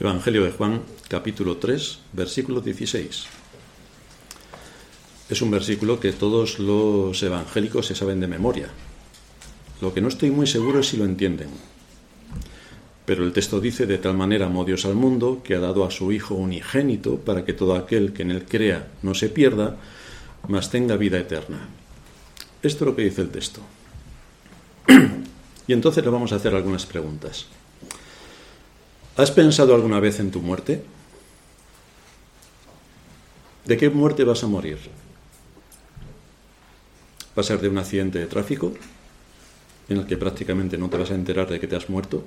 Evangelio de Juan, capítulo 3, versículo 16. Es un versículo que todos los evangélicos se saben de memoria. Lo que no estoy muy seguro es si lo entienden. Pero el texto dice, de tal manera amó Dios al mundo, que ha dado a su Hijo unigénito, para que todo aquel que en él crea no se pierda, mas tenga vida eterna. Esto es lo que dice el texto. y entonces le vamos a hacer algunas preguntas. ¿Has pensado alguna vez en tu muerte? ¿De qué muerte vas a morir? ¿Va a ser de un accidente de tráfico en el que prácticamente no te vas a enterar de que te has muerto?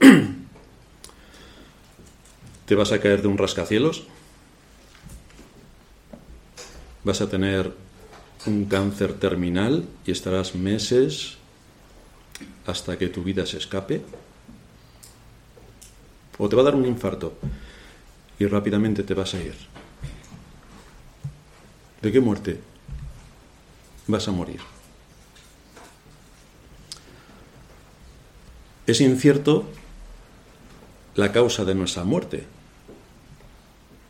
¿Te vas a caer de un rascacielos? ¿Vas a tener un cáncer terminal y estarás meses hasta que tu vida se escape? O te va a dar un infarto y rápidamente te vas a ir. ¿De qué muerte vas a morir? Es incierto la causa de nuestra muerte,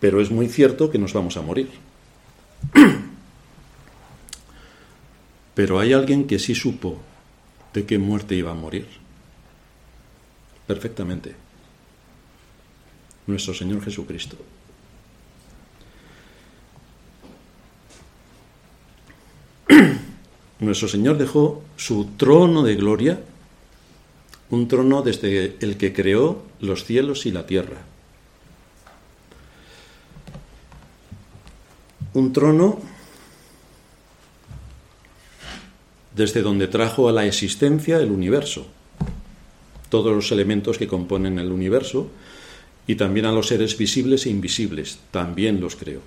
pero es muy cierto que nos vamos a morir. Pero hay alguien que sí supo de qué muerte iba a morir. Perfectamente nuestro Señor Jesucristo. Nuestro Señor dejó su trono de gloria, un trono desde el que creó los cielos y la tierra. Un trono desde donde trajo a la existencia el universo, todos los elementos que componen el universo, y también a los seres visibles e invisibles, también los creó.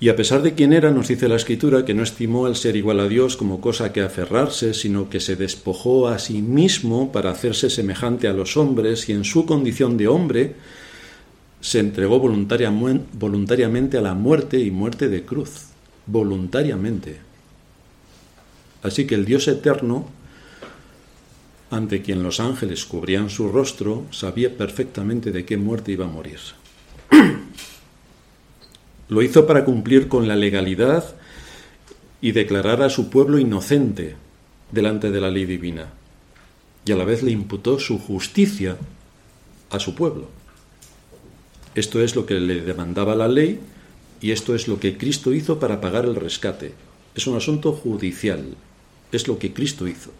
Y a pesar de quién era, nos dice la Escritura que no estimó al ser igual a Dios como cosa que aferrarse, sino que se despojó a sí mismo para hacerse semejante a los hombres y en su condición de hombre se entregó voluntariamente a la muerte y muerte de cruz, voluntariamente. Así que el Dios eterno ante quien los ángeles cubrían su rostro, sabía perfectamente de qué muerte iba a morir. Lo hizo para cumplir con la legalidad y declarar a su pueblo inocente delante de la ley divina. Y a la vez le imputó su justicia a su pueblo. Esto es lo que le demandaba la ley y esto es lo que Cristo hizo para pagar el rescate. Es un asunto judicial. Es lo que Cristo hizo.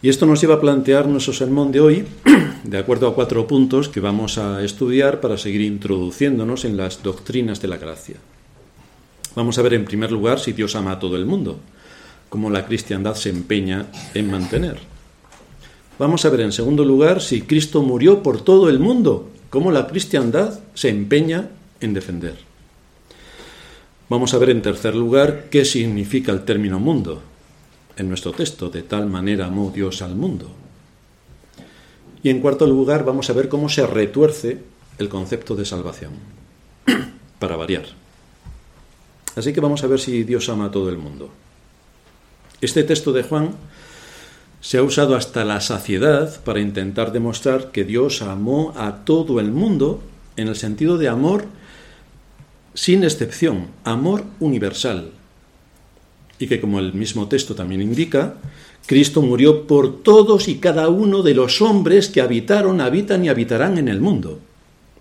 Y esto nos lleva a plantear nuestro sermón de hoy, de acuerdo a cuatro puntos que vamos a estudiar para seguir introduciéndonos en las doctrinas de la gracia. Vamos a ver en primer lugar si Dios ama a todo el mundo, como la cristiandad se empeña en mantener. Vamos a ver en segundo lugar si Cristo murió por todo el mundo, como la cristiandad se empeña en defender. Vamos a ver en tercer lugar qué significa el término mundo, en nuestro texto, de tal manera amó Dios al mundo. Y en cuarto lugar vamos a ver cómo se retuerce el concepto de salvación, para variar. Así que vamos a ver si Dios ama a todo el mundo. Este texto de Juan se ha usado hasta la saciedad para intentar demostrar que Dios amó a todo el mundo en el sentido de amor sin excepción, amor universal, y que como el mismo texto también indica, Cristo murió por todos y cada uno de los hombres que habitaron, habitan y habitarán en el mundo.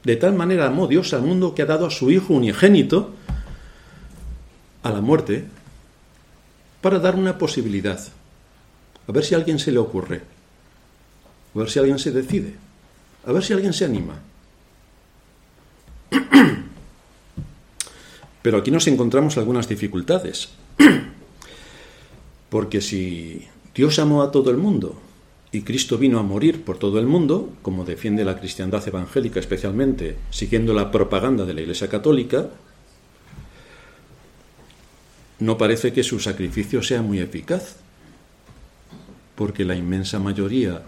De tal manera amó Dios al mundo que ha dado a su Hijo unigénito a la muerte para dar una posibilidad. A ver si a alguien se le ocurre. A ver si alguien se decide. A ver si alguien se anima. Pero aquí nos encontramos algunas dificultades. Porque si Dios amó a todo el mundo y Cristo vino a morir por todo el mundo, como defiende la cristiandad evangélica especialmente, siguiendo la propaganda de la Iglesia Católica, no parece que su sacrificio sea muy eficaz, porque la inmensa mayoría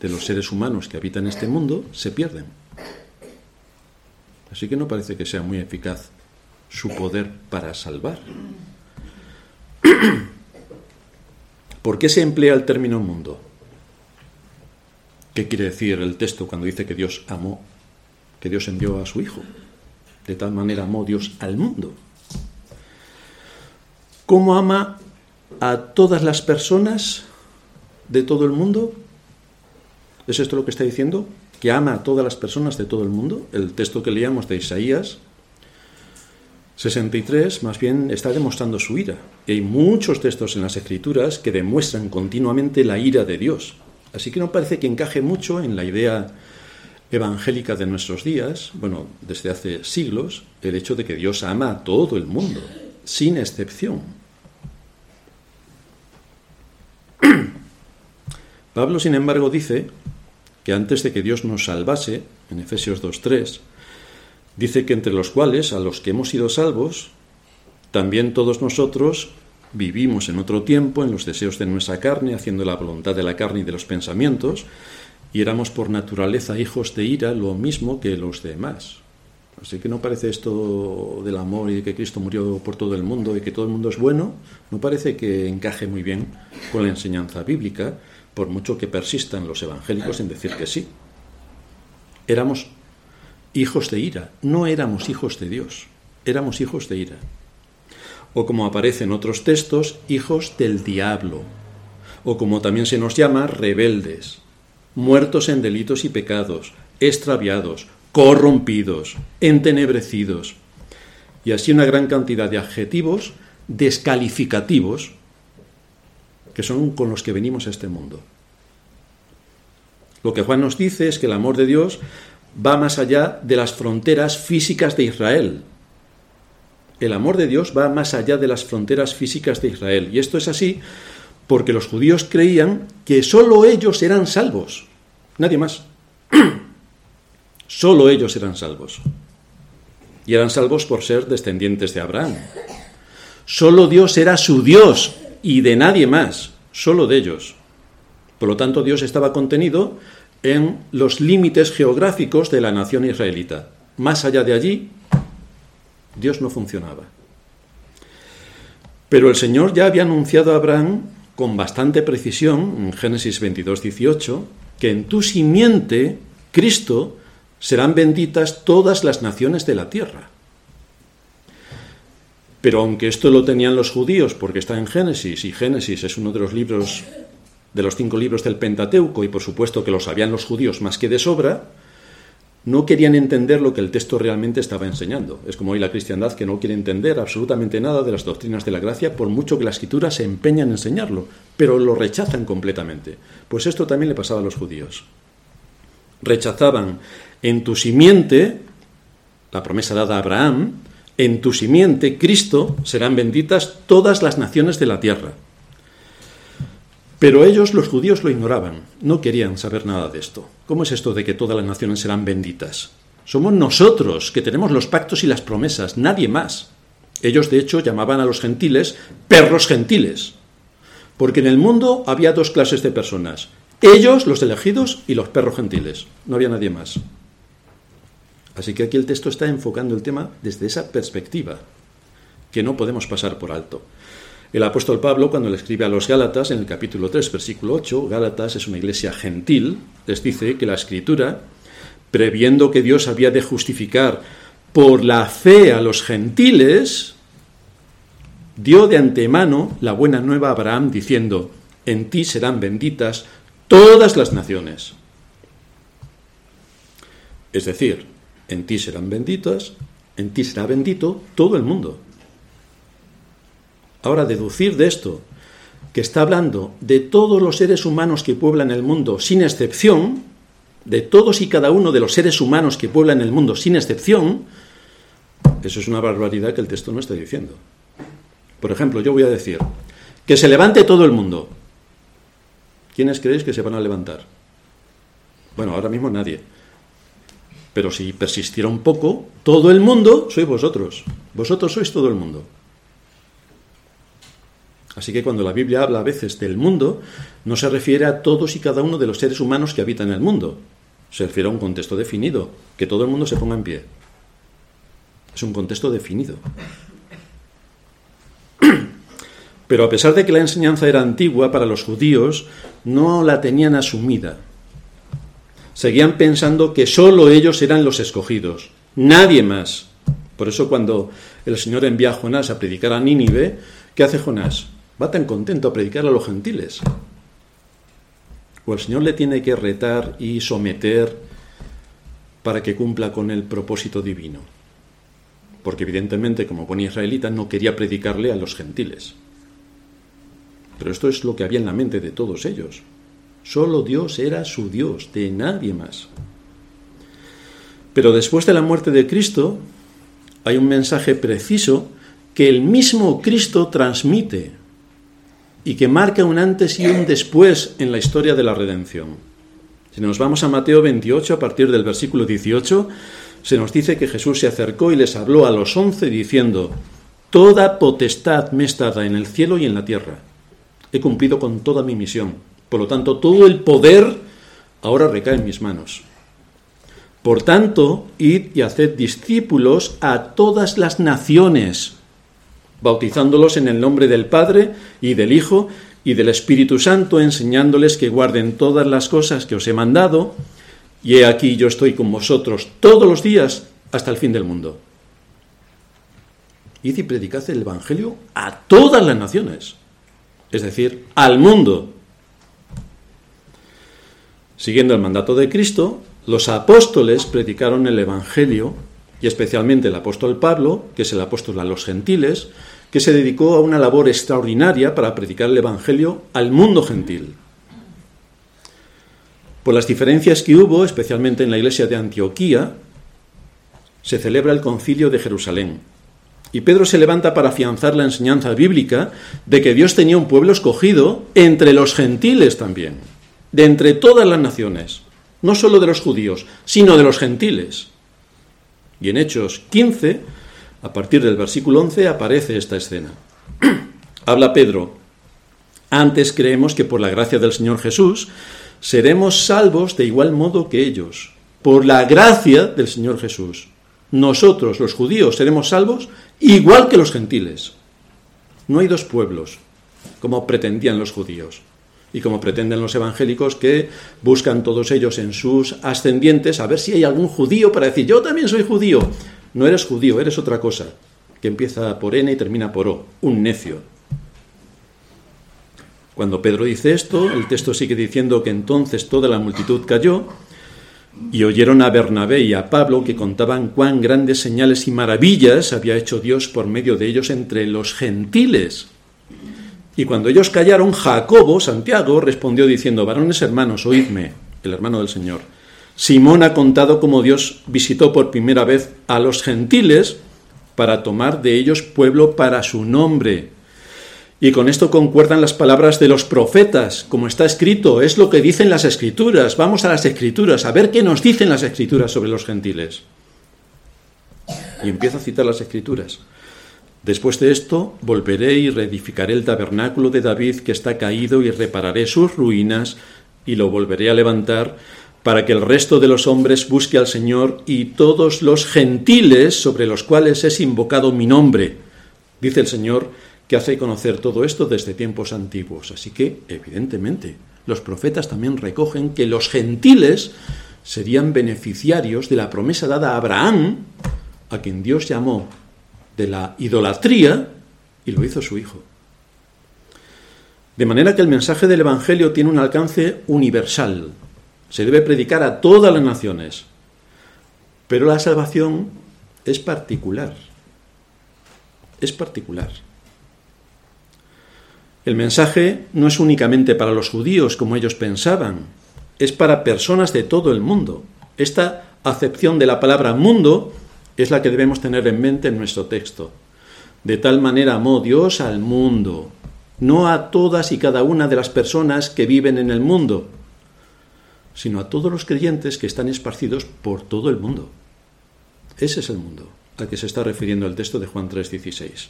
de los seres humanos que habitan este mundo se pierden. Así que no parece que sea muy eficaz su poder para salvar. ¿Por qué se emplea el término mundo? ¿Qué quiere decir el texto cuando dice que Dios amó, que Dios envió a su Hijo? De tal manera amó Dios al mundo. ¿Cómo ama a todas las personas de todo el mundo? ¿Es esto lo que está diciendo? ¿Que ama a todas las personas de todo el mundo? El texto que leíamos de Isaías 63 más bien está demostrando su ira. Y hay muchos textos en las Escrituras que demuestran continuamente la ira de Dios. Así que no parece que encaje mucho en la idea evangélica de nuestros días, bueno, desde hace siglos, el hecho de que Dios ama a todo el mundo, sin excepción. Pablo, sin embargo, dice que antes de que Dios nos salvase, en Efesios 2.3, dice que entre los cuales, a los que hemos sido salvos, también todos nosotros vivimos en otro tiempo en los deseos de nuestra carne, haciendo la voluntad de la carne y de los pensamientos, y éramos por naturaleza hijos de ira, lo mismo que los demás. Así que no parece esto del amor y de que Cristo murió por todo el mundo y que todo el mundo es bueno, no parece que encaje muy bien con la enseñanza bíblica, por mucho que persistan los evangélicos en decir que sí. Éramos hijos de ira, no éramos hijos de Dios, éramos hijos de ira. O como aparece en otros textos, hijos del diablo, o como también se nos llama, rebeldes, muertos en delitos y pecados, extraviados, corrompidos, entenebrecidos, y así una gran cantidad de adjetivos descalificativos que son con los que venimos a este mundo. Lo que Juan nos dice es que el amor de Dios va más allá de las fronteras físicas de Israel. El amor de Dios va más allá de las fronteras físicas de Israel. Y esto es así porque los judíos creían que sólo ellos eran salvos, nadie más. sólo ellos eran salvos. Y eran salvos por ser descendientes de Abraham. Sólo Dios era su Dios y de nadie más, sólo de ellos. Por lo tanto, Dios estaba contenido en los límites geográficos de la nación israelita. Más allá de allí, Dios no funcionaba. Pero el Señor ya había anunciado a Abraham con bastante precisión, en Génesis 22, 18, que en tu simiente, Cristo, serán benditas todas las naciones de la tierra. Pero aunque esto lo tenían los judíos, porque está en Génesis, y Génesis es uno de los libros de los cinco libros del Pentateuco, y por supuesto que lo sabían los judíos más que de sobra, no querían entender lo que el texto realmente estaba enseñando. Es como hoy la cristiandad que no quiere entender absolutamente nada de las doctrinas de la gracia, por mucho que la escritura se empeña en enseñarlo, pero lo rechazan completamente. Pues esto también le pasaba a los judíos. Rechazaban en tu simiente, la promesa dada a Abraham, en tu simiente, Cristo, serán benditas todas las naciones de la tierra. Pero ellos, los judíos, lo ignoraban, no querían saber nada de esto. ¿Cómo es esto de que todas las naciones serán benditas? Somos nosotros que tenemos los pactos y las promesas, nadie más. Ellos, de hecho, llamaban a los gentiles perros gentiles, porque en el mundo había dos clases de personas, ellos, los elegidos, y los perros gentiles, no había nadie más. Así que aquí el texto está enfocando el tema desde esa perspectiva, que no podemos pasar por alto. El apóstol Pablo, cuando le escribe a los Gálatas, en el capítulo 3, versículo 8, Gálatas es una iglesia gentil, les dice que la escritura, previendo que Dios había de justificar por la fe a los gentiles, dio de antemano la buena nueva a Abraham diciendo, en ti serán benditas todas las naciones. Es decir, en ti serán benditas, en ti será bendito todo el mundo. Ahora, deducir de esto que está hablando de todos los seres humanos que pueblan el mundo sin excepción, de todos y cada uno de los seres humanos que pueblan el mundo sin excepción, eso es una barbaridad que el texto no está diciendo. Por ejemplo, yo voy a decir, que se levante todo el mundo. ¿Quiénes creéis que se van a levantar? Bueno, ahora mismo nadie. Pero si persistiera un poco, todo el mundo sois vosotros. Vosotros sois todo el mundo. Así que cuando la Biblia habla a veces del mundo, no se refiere a todos y cada uno de los seres humanos que habitan el mundo. Se refiere a un contexto definido, que todo el mundo se ponga en pie. Es un contexto definido. Pero a pesar de que la enseñanza era antigua para los judíos, no la tenían asumida. Seguían pensando que sólo ellos eran los escogidos, nadie más. Por eso cuando el Señor envía a Jonás a predicar a Nínive, ¿qué hace Jonás? Va tan contento a predicar a los gentiles. O el Señor le tiene que retar y someter para que cumpla con el propósito divino. Porque evidentemente, como buen israelita, no quería predicarle a los gentiles. Pero esto es lo que había en la mente de todos ellos. Solo Dios era su Dios, de nadie más. Pero después de la muerte de Cristo, hay un mensaje preciso que el mismo Cristo transmite y que marca un antes y un después en la historia de la redención. Si nos vamos a Mateo 28, a partir del versículo 18, se nos dice que Jesús se acercó y les habló a los once diciendo, Toda potestad me está dada en el cielo y en la tierra. He cumplido con toda mi misión. Por lo tanto, todo el poder ahora recae en mis manos. Por tanto, id y haced discípulos a todas las naciones, bautizándolos en el nombre del Padre y del Hijo y del Espíritu Santo, enseñándoles que guarden todas las cosas que os he mandado, y he aquí yo estoy con vosotros todos los días hasta el fin del mundo. Id y predicad el Evangelio a todas las naciones, es decir, al mundo. Siguiendo el mandato de Cristo, los apóstoles predicaron el Evangelio, y especialmente el apóstol Pablo, que es el apóstol a los gentiles, que se dedicó a una labor extraordinaria para predicar el Evangelio al mundo gentil. Por las diferencias que hubo, especialmente en la iglesia de Antioquía, se celebra el concilio de Jerusalén. Y Pedro se levanta para afianzar la enseñanza bíblica de que Dios tenía un pueblo escogido entre los gentiles también, de entre todas las naciones no solo de los judíos, sino de los gentiles. Y en Hechos 15, a partir del versículo 11, aparece esta escena. Habla Pedro, antes creemos que por la gracia del Señor Jesús seremos salvos de igual modo que ellos, por la gracia del Señor Jesús. Nosotros, los judíos, seremos salvos igual que los gentiles. No hay dos pueblos, como pretendían los judíos y como pretenden los evangélicos que buscan todos ellos en sus ascendientes a ver si hay algún judío para decir yo también soy judío. No eres judío, eres otra cosa, que empieza por N y termina por O, un necio. Cuando Pedro dice esto, el texto sigue diciendo que entonces toda la multitud cayó y oyeron a Bernabé y a Pablo que contaban cuán grandes señales y maravillas había hecho Dios por medio de ellos entre los gentiles. Y cuando ellos callaron, Jacobo, Santiago, respondió diciendo, varones hermanos, oídme, el hermano del Señor. Simón ha contado cómo Dios visitó por primera vez a los gentiles para tomar de ellos pueblo para su nombre. Y con esto concuerdan las palabras de los profetas, como está escrito, es lo que dicen las escrituras. Vamos a las escrituras, a ver qué nos dicen las escrituras sobre los gentiles. Y empieza a citar las escrituras. Después de esto, volveré y reedificaré el tabernáculo de David que está caído y repararé sus ruinas y lo volveré a levantar para que el resto de los hombres busque al Señor y todos los gentiles sobre los cuales es invocado mi nombre. Dice el Señor que hace conocer todo esto desde tiempos antiguos. Así que, evidentemente, los profetas también recogen que los gentiles serían beneficiarios de la promesa dada a Abraham, a quien Dios llamó de la idolatría y lo hizo su Hijo. De manera que el mensaje del Evangelio tiene un alcance universal. Se debe predicar a todas las naciones. Pero la salvación es particular. Es particular. El mensaje no es únicamente para los judíos como ellos pensaban, es para personas de todo el mundo. Esta acepción de la palabra mundo es la que debemos tener en mente en nuestro texto. De tal manera amó Dios al mundo, no a todas y cada una de las personas que viven en el mundo, sino a todos los creyentes que están esparcidos por todo el mundo. Ese es el mundo al que se está refiriendo el texto de Juan 3:16.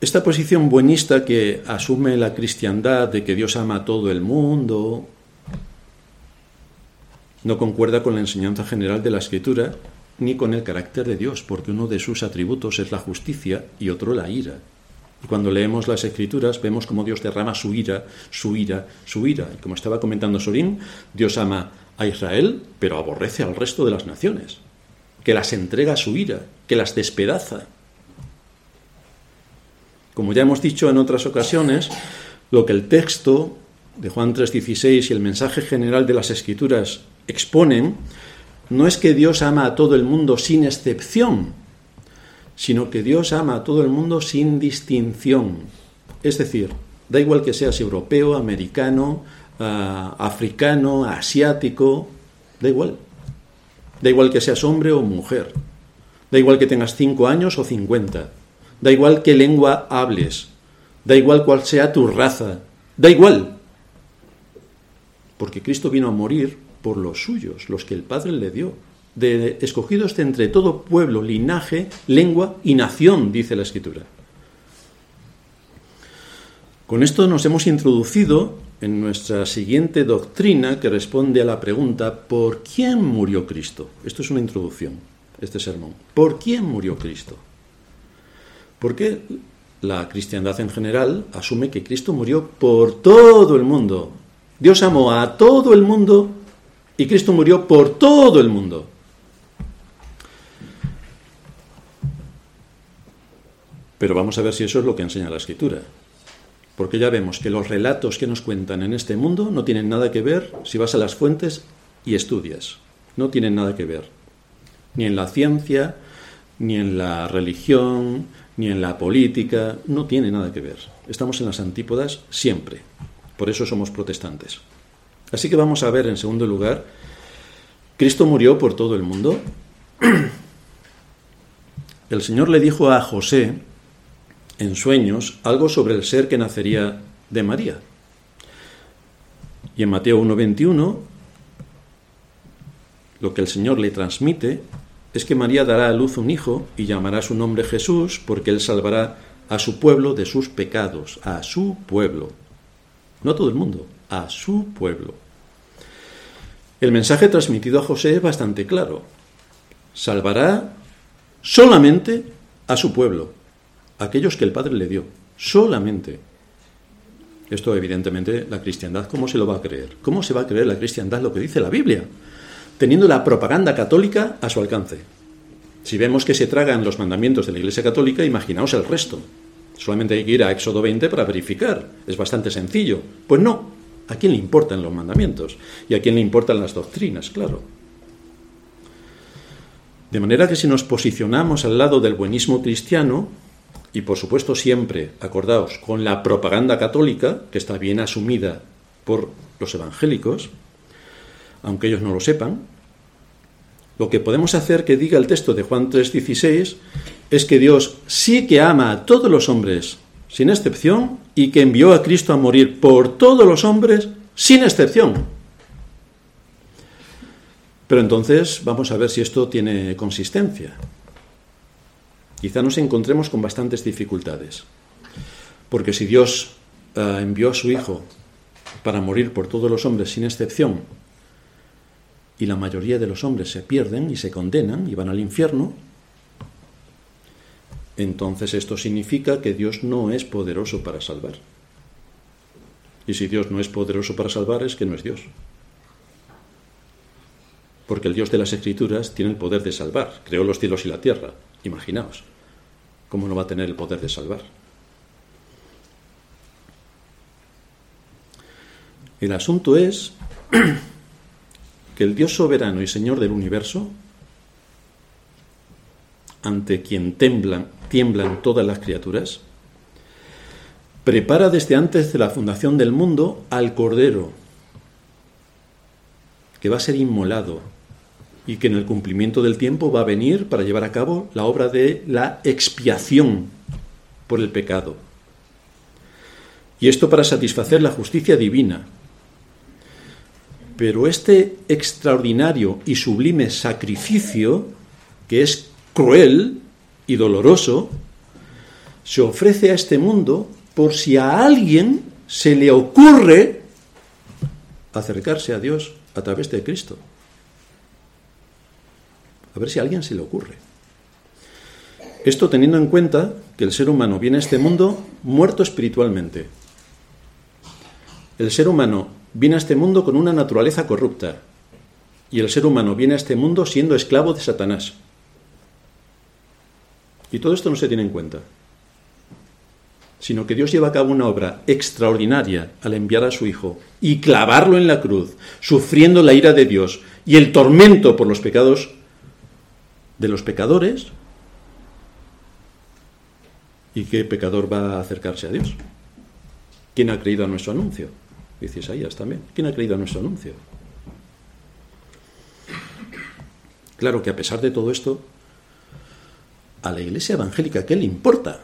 Esta posición buenista que asume la cristiandad de que Dios ama a todo el mundo, no concuerda con la enseñanza general de la Escritura ni con el carácter de Dios, porque uno de sus atributos es la justicia y otro la ira. Y cuando leemos las escrituras vemos cómo Dios derrama su ira, su ira, su ira. Y como estaba comentando Sorín, Dios ama a Israel, pero aborrece al resto de las naciones, que las entrega a su ira, que las despedaza. Como ya hemos dicho en otras ocasiones, lo que el texto de Juan 3:16 y el mensaje general de las escrituras exponen no es que Dios ama a todo el mundo sin excepción, sino que Dios ama a todo el mundo sin distinción. Es decir, da igual que seas europeo, americano, ah, africano, asiático, da igual. Da igual que seas hombre o mujer. Da igual que tengas cinco años o cincuenta. Da igual qué lengua hables. Da igual cuál sea tu raza. Da igual. Porque Cristo vino a morir por los suyos, los que el Padre le dio, de, escogidos de entre todo pueblo, linaje, lengua y nación, dice la Escritura. Con esto nos hemos introducido en nuestra siguiente doctrina que responde a la pregunta ¿por quién murió Cristo? Esto es una introducción, este sermón. ¿Por quién murió Cristo? Porque la cristiandad en general asume que Cristo murió por todo el mundo. Dios amó a todo el mundo y Cristo murió por todo el mundo. Pero vamos a ver si eso es lo que enseña la escritura. Porque ya vemos que los relatos que nos cuentan en este mundo no tienen nada que ver si vas a las fuentes y estudias. No tienen nada que ver. Ni en la ciencia, ni en la religión, ni en la política. No tiene nada que ver. Estamos en las antípodas siempre. Por eso somos protestantes. Así que vamos a ver en segundo lugar, Cristo murió por todo el mundo. El Señor le dijo a José en sueños algo sobre el ser que nacería de María. Y en Mateo 1.21, lo que el Señor le transmite es que María dará a luz un hijo y llamará su nombre Jesús porque él salvará a su pueblo de sus pecados, a su pueblo. No a todo el mundo, a su pueblo. El mensaje transmitido a José es bastante claro. Salvará solamente a su pueblo, aquellos que el Padre le dio, solamente. Esto evidentemente la cristiandad, ¿cómo se lo va a creer? ¿Cómo se va a creer la cristiandad lo que dice la Biblia? Teniendo la propaganda católica a su alcance. Si vemos que se tragan los mandamientos de la Iglesia Católica, imaginaos el resto. Solamente hay que ir a Éxodo 20 para verificar. Es bastante sencillo. Pues no, ¿A quién le importan los mandamientos? Y a quién le importan las doctrinas, claro. De manera que si nos posicionamos al lado del buenismo cristiano, y por supuesto siempre, acordaos, con la propaganda católica, que está bien asumida por los evangélicos, aunque ellos no lo sepan, lo que podemos hacer que diga el texto de Juan 3:16 es que Dios sí que ama a todos los hombres sin excepción, y que envió a Cristo a morir por todos los hombres, sin excepción. Pero entonces vamos a ver si esto tiene consistencia. Quizá nos encontremos con bastantes dificultades. Porque si Dios eh, envió a su Hijo para morir por todos los hombres sin excepción, y la mayoría de los hombres se pierden y se condenan y van al infierno, entonces esto significa que Dios no es poderoso para salvar. Y si Dios no es poderoso para salvar es que no es Dios. Porque el Dios de las Escrituras tiene el poder de salvar. Creó los cielos y la tierra. Imaginaos. ¿Cómo no va a tener el poder de salvar? El asunto es que el Dios soberano y Señor del universo, ante quien temblan tiemblan todas las criaturas, prepara desde antes de la fundación del mundo al Cordero, que va a ser inmolado y que en el cumplimiento del tiempo va a venir para llevar a cabo la obra de la expiación por el pecado. Y esto para satisfacer la justicia divina. Pero este extraordinario y sublime sacrificio, que es cruel, y doloroso, se ofrece a este mundo por si a alguien se le ocurre acercarse a Dios a través de Cristo. A ver si a alguien se le ocurre. Esto teniendo en cuenta que el ser humano viene a este mundo muerto espiritualmente. El ser humano viene a este mundo con una naturaleza corrupta. Y el ser humano viene a este mundo siendo esclavo de Satanás. Y todo esto no se tiene en cuenta sino que Dios lleva a cabo una obra extraordinaria al enviar a su Hijo y clavarlo en la cruz, sufriendo la ira de Dios y el tormento por los pecados de los pecadores. ¿Y qué pecador va a acercarse a Dios? ¿Quién ha creído a nuestro anuncio? Dice Isaías también. ¿Quién ha creído a nuestro anuncio? Claro que a pesar de todo esto, a la iglesia evangélica, ¿qué le importa?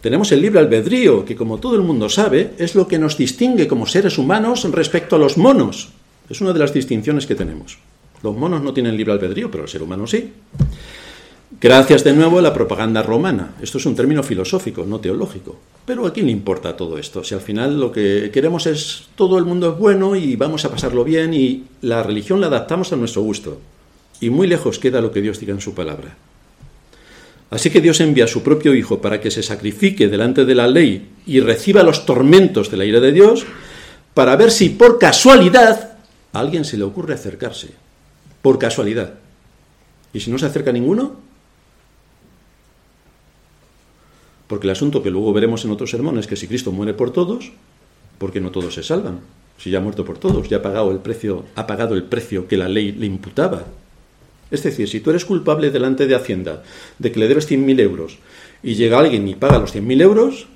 Tenemos el libre albedrío, que como todo el mundo sabe, es lo que nos distingue como seres humanos respecto a los monos. Es una de las distinciones que tenemos. Los monos no tienen libre albedrío, pero el ser humano sí. Gracias de nuevo a la propaganda romana. Esto es un término filosófico, no teológico. Pero ¿a quién le importa todo esto? Si al final lo que queremos es todo el mundo es bueno y vamos a pasarlo bien y la religión la adaptamos a nuestro gusto. Y muy lejos queda lo que Dios diga en su palabra. Así que Dios envía a su propio Hijo para que se sacrifique delante de la ley y reciba los tormentos de la ira de Dios, para ver si por casualidad a alguien se le ocurre acercarse. Por casualidad. ¿Y si no se acerca ninguno? Porque el asunto que luego veremos en otros sermones es que si Cristo muere por todos, ¿por qué no todos se salvan? Si ya ha muerto por todos, ya ha pagado el precio, ha pagado el precio que la ley le imputaba. Es decir, si tú eres culpable delante de Hacienda de que le debes 100.000 euros y llega alguien y paga los 100.000 euros,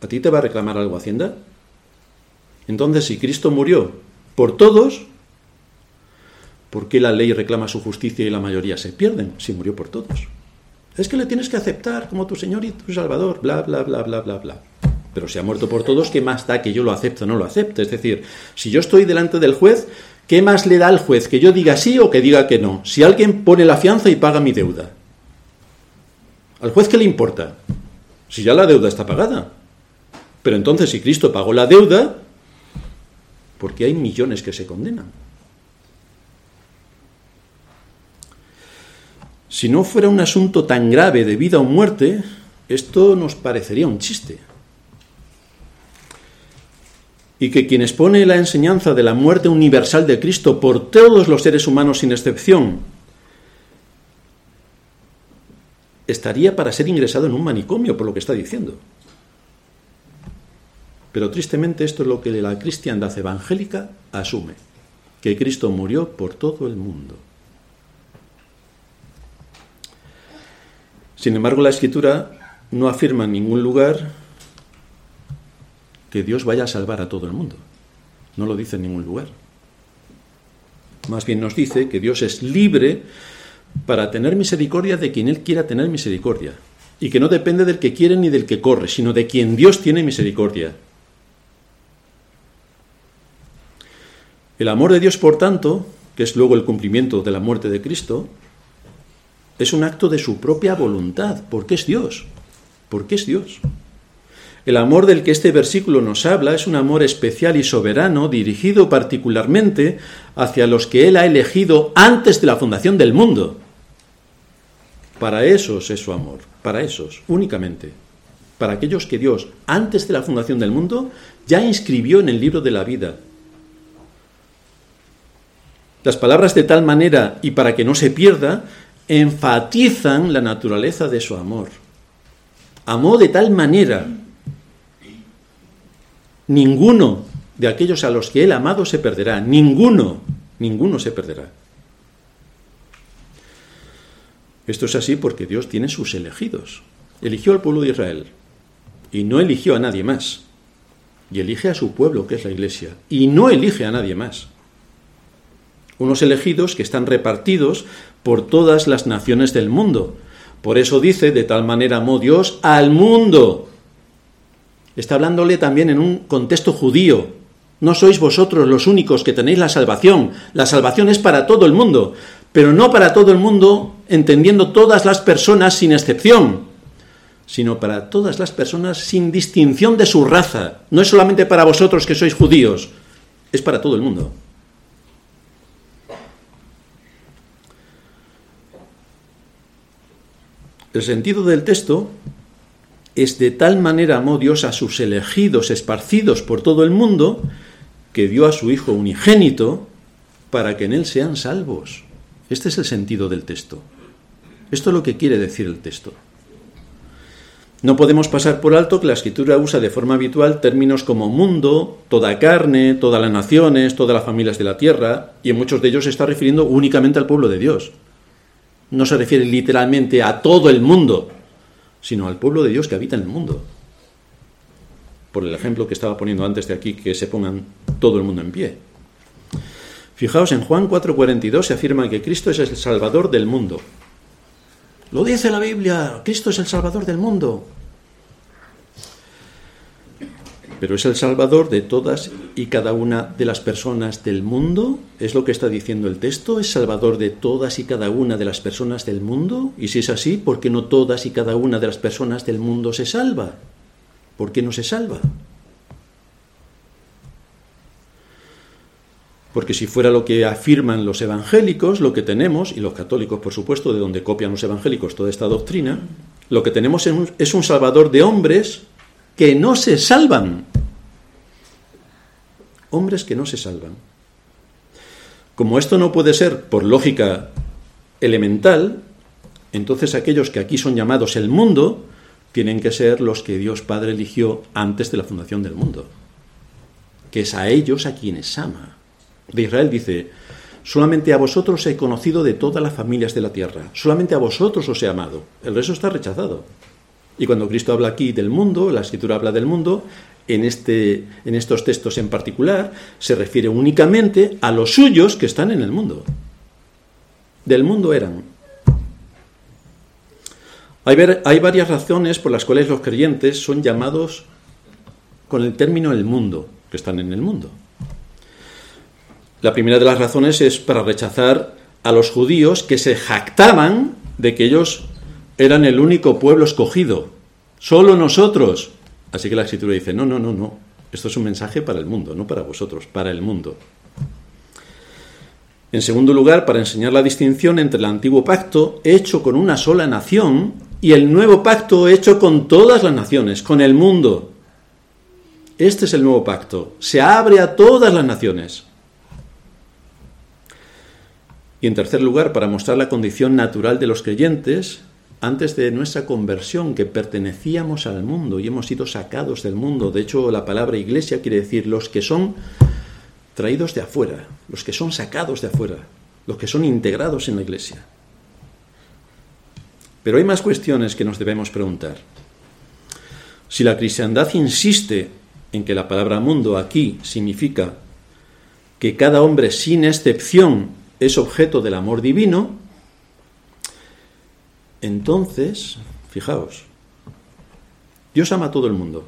¿a ti te va a reclamar algo Hacienda? Entonces, si Cristo murió por todos, ¿por qué la ley reclama su justicia y la mayoría se pierden si murió por todos? Es que le tienes que aceptar como tu Señor y tu Salvador, bla, bla, bla, bla, bla, bla. Pero si ha muerto por todos, ¿qué más da que yo lo acepte o no lo acepte? Es decir, si yo estoy delante del juez, ¿Qué más le da al juez que yo diga sí o que diga que no? Si alguien pone la fianza y paga mi deuda. ¿Al juez qué le importa? Si ya la deuda está pagada. Pero entonces si Cristo pagó la deuda, ¿por qué hay millones que se condenan? Si no fuera un asunto tan grave de vida o muerte, esto nos parecería un chiste y que quien expone la enseñanza de la muerte universal de Cristo por todos los seres humanos sin excepción, estaría para ser ingresado en un manicomio por lo que está diciendo. Pero tristemente esto es lo que la cristiandad evangélica asume, que Cristo murió por todo el mundo. Sin embargo, la escritura no afirma en ningún lugar que Dios vaya a salvar a todo el mundo. No lo dice en ningún lugar. Más bien nos dice que Dios es libre para tener misericordia de quien Él quiera tener misericordia. Y que no depende del que quiere ni del que corre, sino de quien Dios tiene misericordia. El amor de Dios, por tanto, que es luego el cumplimiento de la muerte de Cristo, es un acto de su propia voluntad, porque es Dios. Porque es Dios. El amor del que este versículo nos habla es un amor especial y soberano dirigido particularmente hacia los que Él ha elegido antes de la fundación del mundo. Para esos es su amor, para esos únicamente. Para aquellos que Dios, antes de la fundación del mundo, ya inscribió en el libro de la vida. Las palabras de tal manera y para que no se pierda, enfatizan la naturaleza de su amor. Amó de tal manera Ninguno de aquellos a los que Él amado se perderá. Ninguno, ninguno se perderá. Esto es así porque Dios tiene sus elegidos. Eligió al pueblo de Israel y no eligió a nadie más. Y elige a su pueblo, que es la iglesia, y no elige a nadie más. Unos elegidos que están repartidos por todas las naciones del mundo. Por eso dice, de tal manera amó Dios al mundo, está hablándole también en un contexto judío. No sois vosotros los únicos que tenéis la salvación. La salvación es para todo el mundo, pero no para todo el mundo entendiendo todas las personas sin excepción, sino para todas las personas sin distinción de su raza. No es solamente para vosotros que sois judíos, es para todo el mundo. El sentido del texto es de tal manera amó Dios a sus elegidos esparcidos por todo el mundo que dio a su Hijo unigénito para que en él sean salvos. Este es el sentido del texto. Esto es lo que quiere decir el texto. No podemos pasar por alto que la escritura usa de forma habitual términos como mundo, toda carne, todas las naciones, todas las familias de la tierra, y en muchos de ellos se está refiriendo únicamente al pueblo de Dios. No se refiere literalmente a todo el mundo, sino al pueblo de Dios que habita en el mundo. Por el ejemplo que estaba poniendo antes de aquí, que se pongan todo el mundo en pie. Fijaos, en Juan 4:42 se afirma que Cristo es el Salvador del mundo. Lo dice la Biblia, Cristo es el Salvador del mundo. Pero es el Salvador de todas y cada una de las personas del mundo. ¿Es lo que está diciendo el texto? ¿Es Salvador de todas y cada una de las personas del mundo? Y si es así, ¿por qué no todas y cada una de las personas del mundo se salva? ¿Por qué no se salva? Porque si fuera lo que afirman los evangélicos, lo que tenemos, y los católicos por supuesto, de donde copian los evangélicos toda esta doctrina, lo que tenemos es un salvador de hombres que no se salvan. Hombres que no se salvan. Como esto no puede ser por lógica elemental, entonces aquellos que aquí son llamados el mundo tienen que ser los que Dios Padre eligió antes de la fundación del mundo, que es a ellos a quienes ama de Israel dice, solamente a vosotros he conocido de todas las familias de la tierra, solamente a vosotros os he amado, el resto está rechazado. Y cuando Cristo habla aquí del mundo, la escritura habla del mundo, en, este, en estos textos en particular, se refiere únicamente a los suyos que están en el mundo. Del mundo eran. Hay, hay varias razones por las cuales los creyentes son llamados con el término el mundo, que están en el mundo. La primera de las razones es para rechazar a los judíos que se jactaban de que ellos eran el único pueblo escogido, solo nosotros. Así que la escritura dice, no, no, no, no, esto es un mensaje para el mundo, no para vosotros, para el mundo. En segundo lugar, para enseñar la distinción entre el antiguo pacto hecho con una sola nación y el nuevo pacto hecho con todas las naciones, con el mundo. Este es el nuevo pacto, se abre a todas las naciones. Y en tercer lugar, para mostrar la condición natural de los creyentes antes de nuestra conversión, que pertenecíamos al mundo y hemos sido sacados del mundo. De hecho, la palabra iglesia quiere decir los que son traídos de afuera, los que son sacados de afuera, los que son integrados en la iglesia. Pero hay más cuestiones que nos debemos preguntar. Si la cristiandad insiste en que la palabra mundo aquí significa que cada hombre sin excepción es objeto del amor divino, entonces, fijaos, Dios ama a todo el mundo.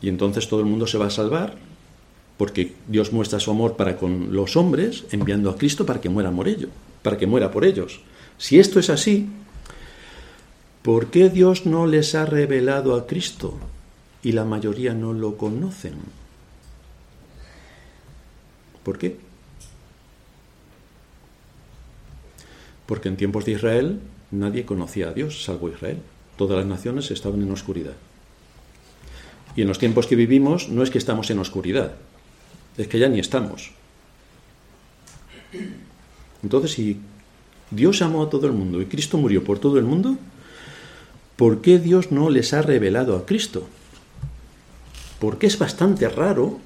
Y entonces todo el mundo se va a salvar porque Dios muestra su amor para con los hombres enviando a Cristo para que muera por ellos, para que muera por ellos. Si esto es así, ¿por qué Dios no les ha revelado a Cristo y la mayoría no lo conocen? ¿Por qué? porque en tiempos de Israel nadie conocía a Dios salvo Israel. Todas las naciones estaban en oscuridad. Y en los tiempos que vivimos no es que estamos en oscuridad, es que ya ni estamos. Entonces, si Dios amó a todo el mundo y Cristo murió por todo el mundo, ¿por qué Dios no les ha revelado a Cristo? Porque es bastante raro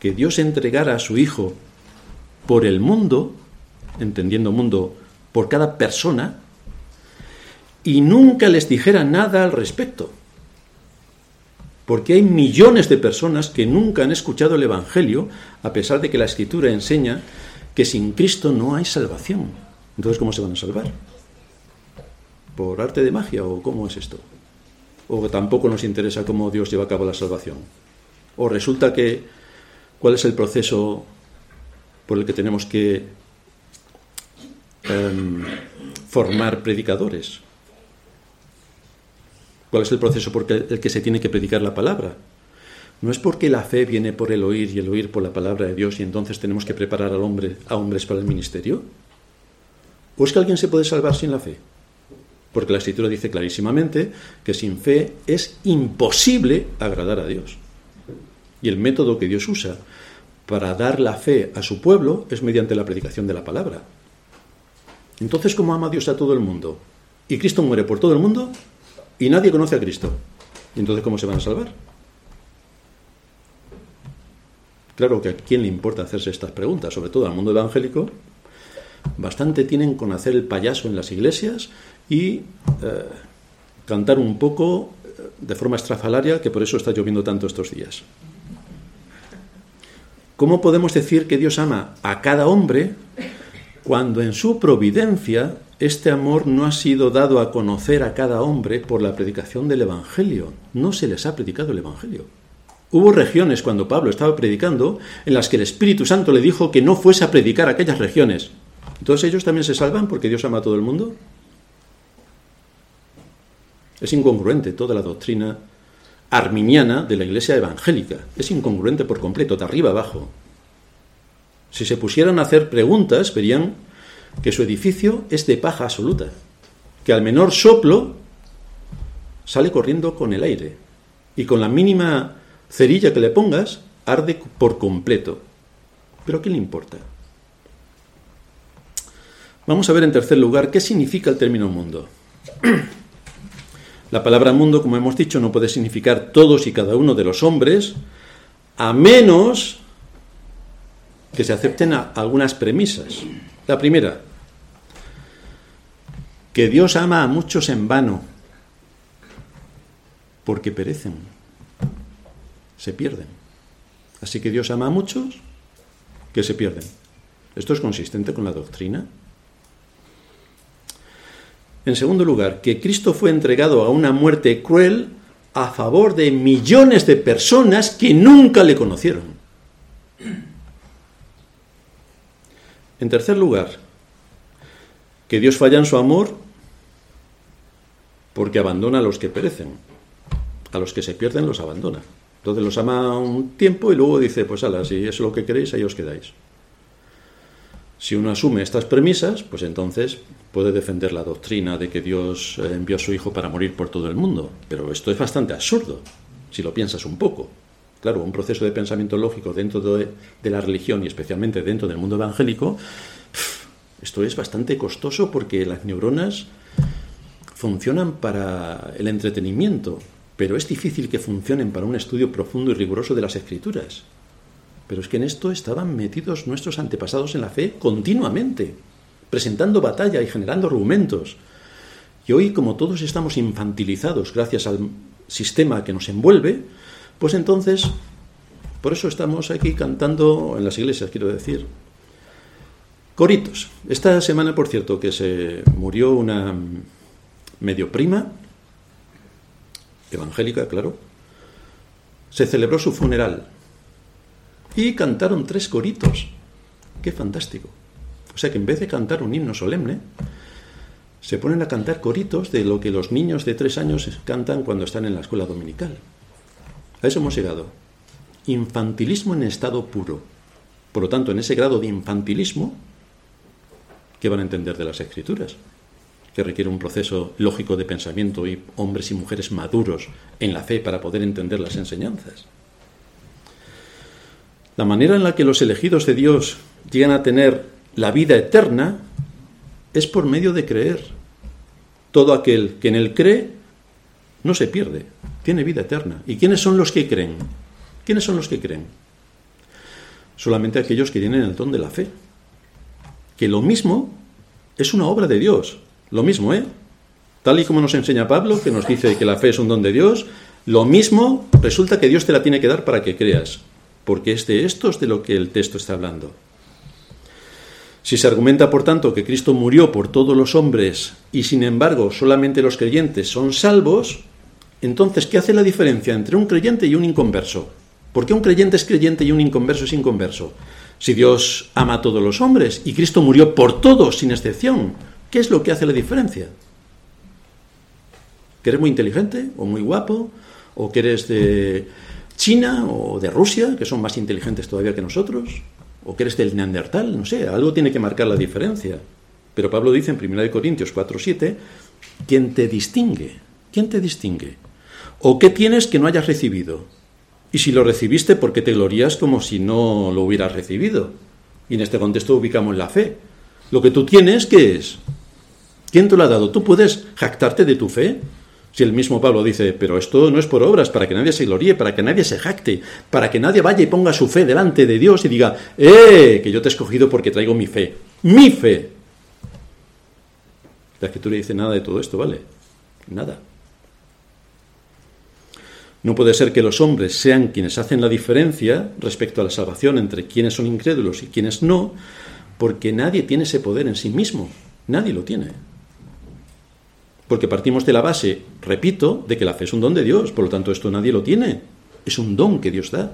que Dios entregara a su Hijo por el mundo, entendiendo mundo por cada persona y nunca les dijera nada al respecto. Porque hay millones de personas que nunca han escuchado el Evangelio, a pesar de que la Escritura enseña que sin Cristo no hay salvación. Entonces, ¿cómo se van a salvar? ¿Por arte de magia o cómo es esto? ¿O tampoco nos interesa cómo Dios lleva a cabo la salvación? ¿O resulta que cuál es el proceso por el que tenemos que Em, formar predicadores. ¿Cuál es el proceso por el que se tiene que predicar la palabra? No es porque la fe viene por el oír y el oír por la palabra de Dios y entonces tenemos que preparar al hombre, a hombres para el ministerio. ¿O es que alguien se puede salvar sin la fe? porque la Escritura dice clarísimamente que sin fe es imposible agradar a Dios. Y el método que Dios usa para dar la fe a su pueblo es mediante la predicación de la palabra. Entonces, ¿cómo ama Dios a todo el mundo? Y Cristo muere por todo el mundo y nadie conoce a Cristo. ¿Y entonces cómo se van a salvar? Claro que a quién le importa hacerse estas preguntas, sobre todo al mundo evangélico, bastante tienen con hacer el payaso en las iglesias y eh, cantar un poco eh, de forma estrafalaria, que por eso está lloviendo tanto estos días. ¿Cómo podemos decir que Dios ama a cada hombre cuando en su providencia este amor no ha sido dado a conocer a cada hombre por la predicación del Evangelio? No se les ha predicado el Evangelio. Hubo regiones cuando Pablo estaba predicando en las que el Espíritu Santo le dijo que no fuese a predicar aquellas regiones. Entonces ellos también se salvan porque Dios ama a todo el mundo. Es incongruente toda la doctrina arminiana de la iglesia evangélica. Es incongruente por completo, de arriba abajo. Si se pusieran a hacer preguntas, verían que su edificio es de paja absoluta, que al menor soplo sale corriendo con el aire y con la mínima cerilla que le pongas arde por completo. Pero ¿qué le importa? Vamos a ver en tercer lugar qué significa el término mundo. La palabra mundo, como hemos dicho, no puede significar todos y cada uno de los hombres, a menos que se acepten algunas premisas. La primera, que Dios ama a muchos en vano, porque perecen, se pierden. Así que Dios ama a muchos que se pierden. ¿Esto es consistente con la doctrina? En segundo lugar, que Cristo fue entregado a una muerte cruel a favor de millones de personas que nunca le conocieron. En tercer lugar, que Dios falla en su amor porque abandona a los que perecen. A los que se pierden los abandona. Entonces los ama un tiempo y luego dice, pues ala, si es lo que queréis, ahí os quedáis. Si uno asume estas premisas, pues entonces puede defender la doctrina de que Dios eh, envió a su Hijo para morir por todo el mundo. Pero esto es bastante absurdo, si lo piensas un poco. Claro, un proceso de pensamiento lógico dentro de, la religión y especialmente dentro del mundo evangélico, esto es bastante costoso porque las neuronas funcionan para el entretenimiento, pero es difícil que funcionen para un estudio profundo y riguroso de las escrituras. Pero es que en esto estaban metidos nuestros antepasados en la fe continuamente, presentando batalla y generando argumentos. Y hoy, como todos estamos infantilizados gracias al sistema que nos envuelve, pues entonces, por eso estamos aquí cantando en las iglesias, quiero decir. Coritos. Esta semana, por cierto, que se murió una medio prima, evangélica, claro, se celebró su funeral y cantaron tres coritos. ¡Qué fantástico! O sea que en vez de cantar un himno solemne, se ponen a cantar coritos de lo que los niños de tres años cantan cuando están en la escuela dominical. A eso hemos llegado. Infantilismo en estado puro. Por lo tanto, en ese grado de infantilismo, ¿qué van a entender de las escrituras? Que requiere un proceso lógico de pensamiento y hombres y mujeres maduros en la fe para poder entender las enseñanzas. La manera en la que los elegidos de Dios llegan a tener la vida eterna es por medio de creer. Todo aquel que en él cree no se pierde, tiene vida eterna. ¿Y quiénes son los que creen? ¿Quiénes son los que creen? Solamente aquellos que tienen el don de la fe. Que lo mismo es una obra de Dios. Lo mismo, ¿eh? Tal y como nos enseña Pablo, que nos dice que la fe es un don de Dios, lo mismo resulta que Dios te la tiene que dar para que creas porque es de estos de lo que el texto está hablando. Si se argumenta, por tanto, que Cristo murió por todos los hombres y, sin embargo, solamente los creyentes son salvos, entonces, ¿qué hace la diferencia entre un creyente y un inconverso? ¿Por qué un creyente es creyente y un inconverso es inconverso? Si Dios ama a todos los hombres y Cristo murió por todos, sin excepción, ¿qué es lo que hace la diferencia? ¿Que eres muy inteligente o muy guapo? ¿O que eres de China o de Rusia, que son más inteligentes todavía que nosotros, o que eres del Neandertal, no sé, algo tiene que marcar la diferencia. Pero Pablo dice en 1 Corintios 4:7 ¿Quién te distingue? ¿Quién te distingue? ¿O qué tienes que no hayas recibido? Y si lo recibiste, ¿por qué te glorías como si no lo hubieras recibido? Y en este contexto ubicamos la fe. Lo que tú tienes, ¿qué es? ¿Quién te lo ha dado? ¿Tú puedes jactarte de tu fe? Si el mismo Pablo dice, pero esto no es por obras, para que nadie se gloríe, para que nadie se jacte, para que nadie vaya y ponga su fe delante de Dios y diga, ¡eh! Que yo te he escogido porque traigo mi fe. ¡Mi fe! La escritura dice nada de todo esto, ¿vale? Nada. No puede ser que los hombres sean quienes hacen la diferencia respecto a la salvación entre quienes son incrédulos y quienes no, porque nadie tiene ese poder en sí mismo. Nadie lo tiene. Porque partimos de la base, repito, de que la fe es un don de Dios, por lo tanto esto nadie lo tiene. Es un don que Dios da.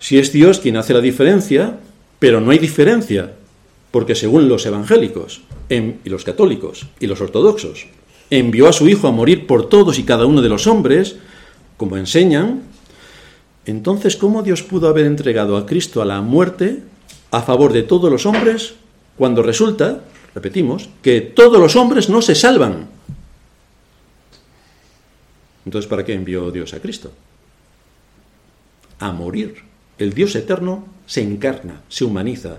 Si es Dios quien hace la diferencia, pero no hay diferencia, porque según los evangélicos y los católicos y los ortodoxos, envió a su Hijo a morir por todos y cada uno de los hombres, como enseñan, entonces ¿cómo Dios pudo haber entregado a Cristo a la muerte a favor de todos los hombres cuando resulta, repetimos, que todos los hombres no se salvan? Entonces, ¿para qué envió Dios a Cristo? A morir. El Dios eterno se encarna, se humaniza,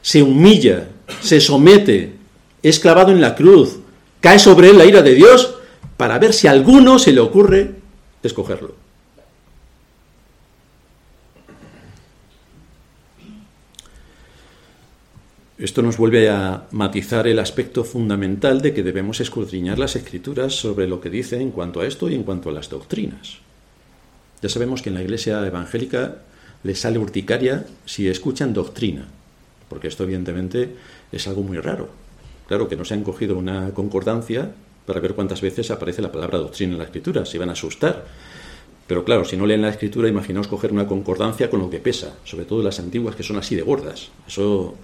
se humilla, se somete, es clavado en la cruz, cae sobre él la ira de Dios para ver si a alguno se le ocurre escogerlo. Esto nos vuelve a matizar el aspecto fundamental de que debemos escudriñar las escrituras sobre lo que dice en cuanto a esto y en cuanto a las doctrinas. Ya sabemos que en la iglesia evangélica les sale urticaria si escuchan doctrina, porque esto evidentemente es algo muy raro. Claro que no se han cogido una concordancia para ver cuántas veces aparece la palabra doctrina en la escritura, se van a asustar. Pero claro, si no leen la escritura, imaginaos coger una concordancia con lo que pesa, sobre todo las antiguas que son así de gordas. Eso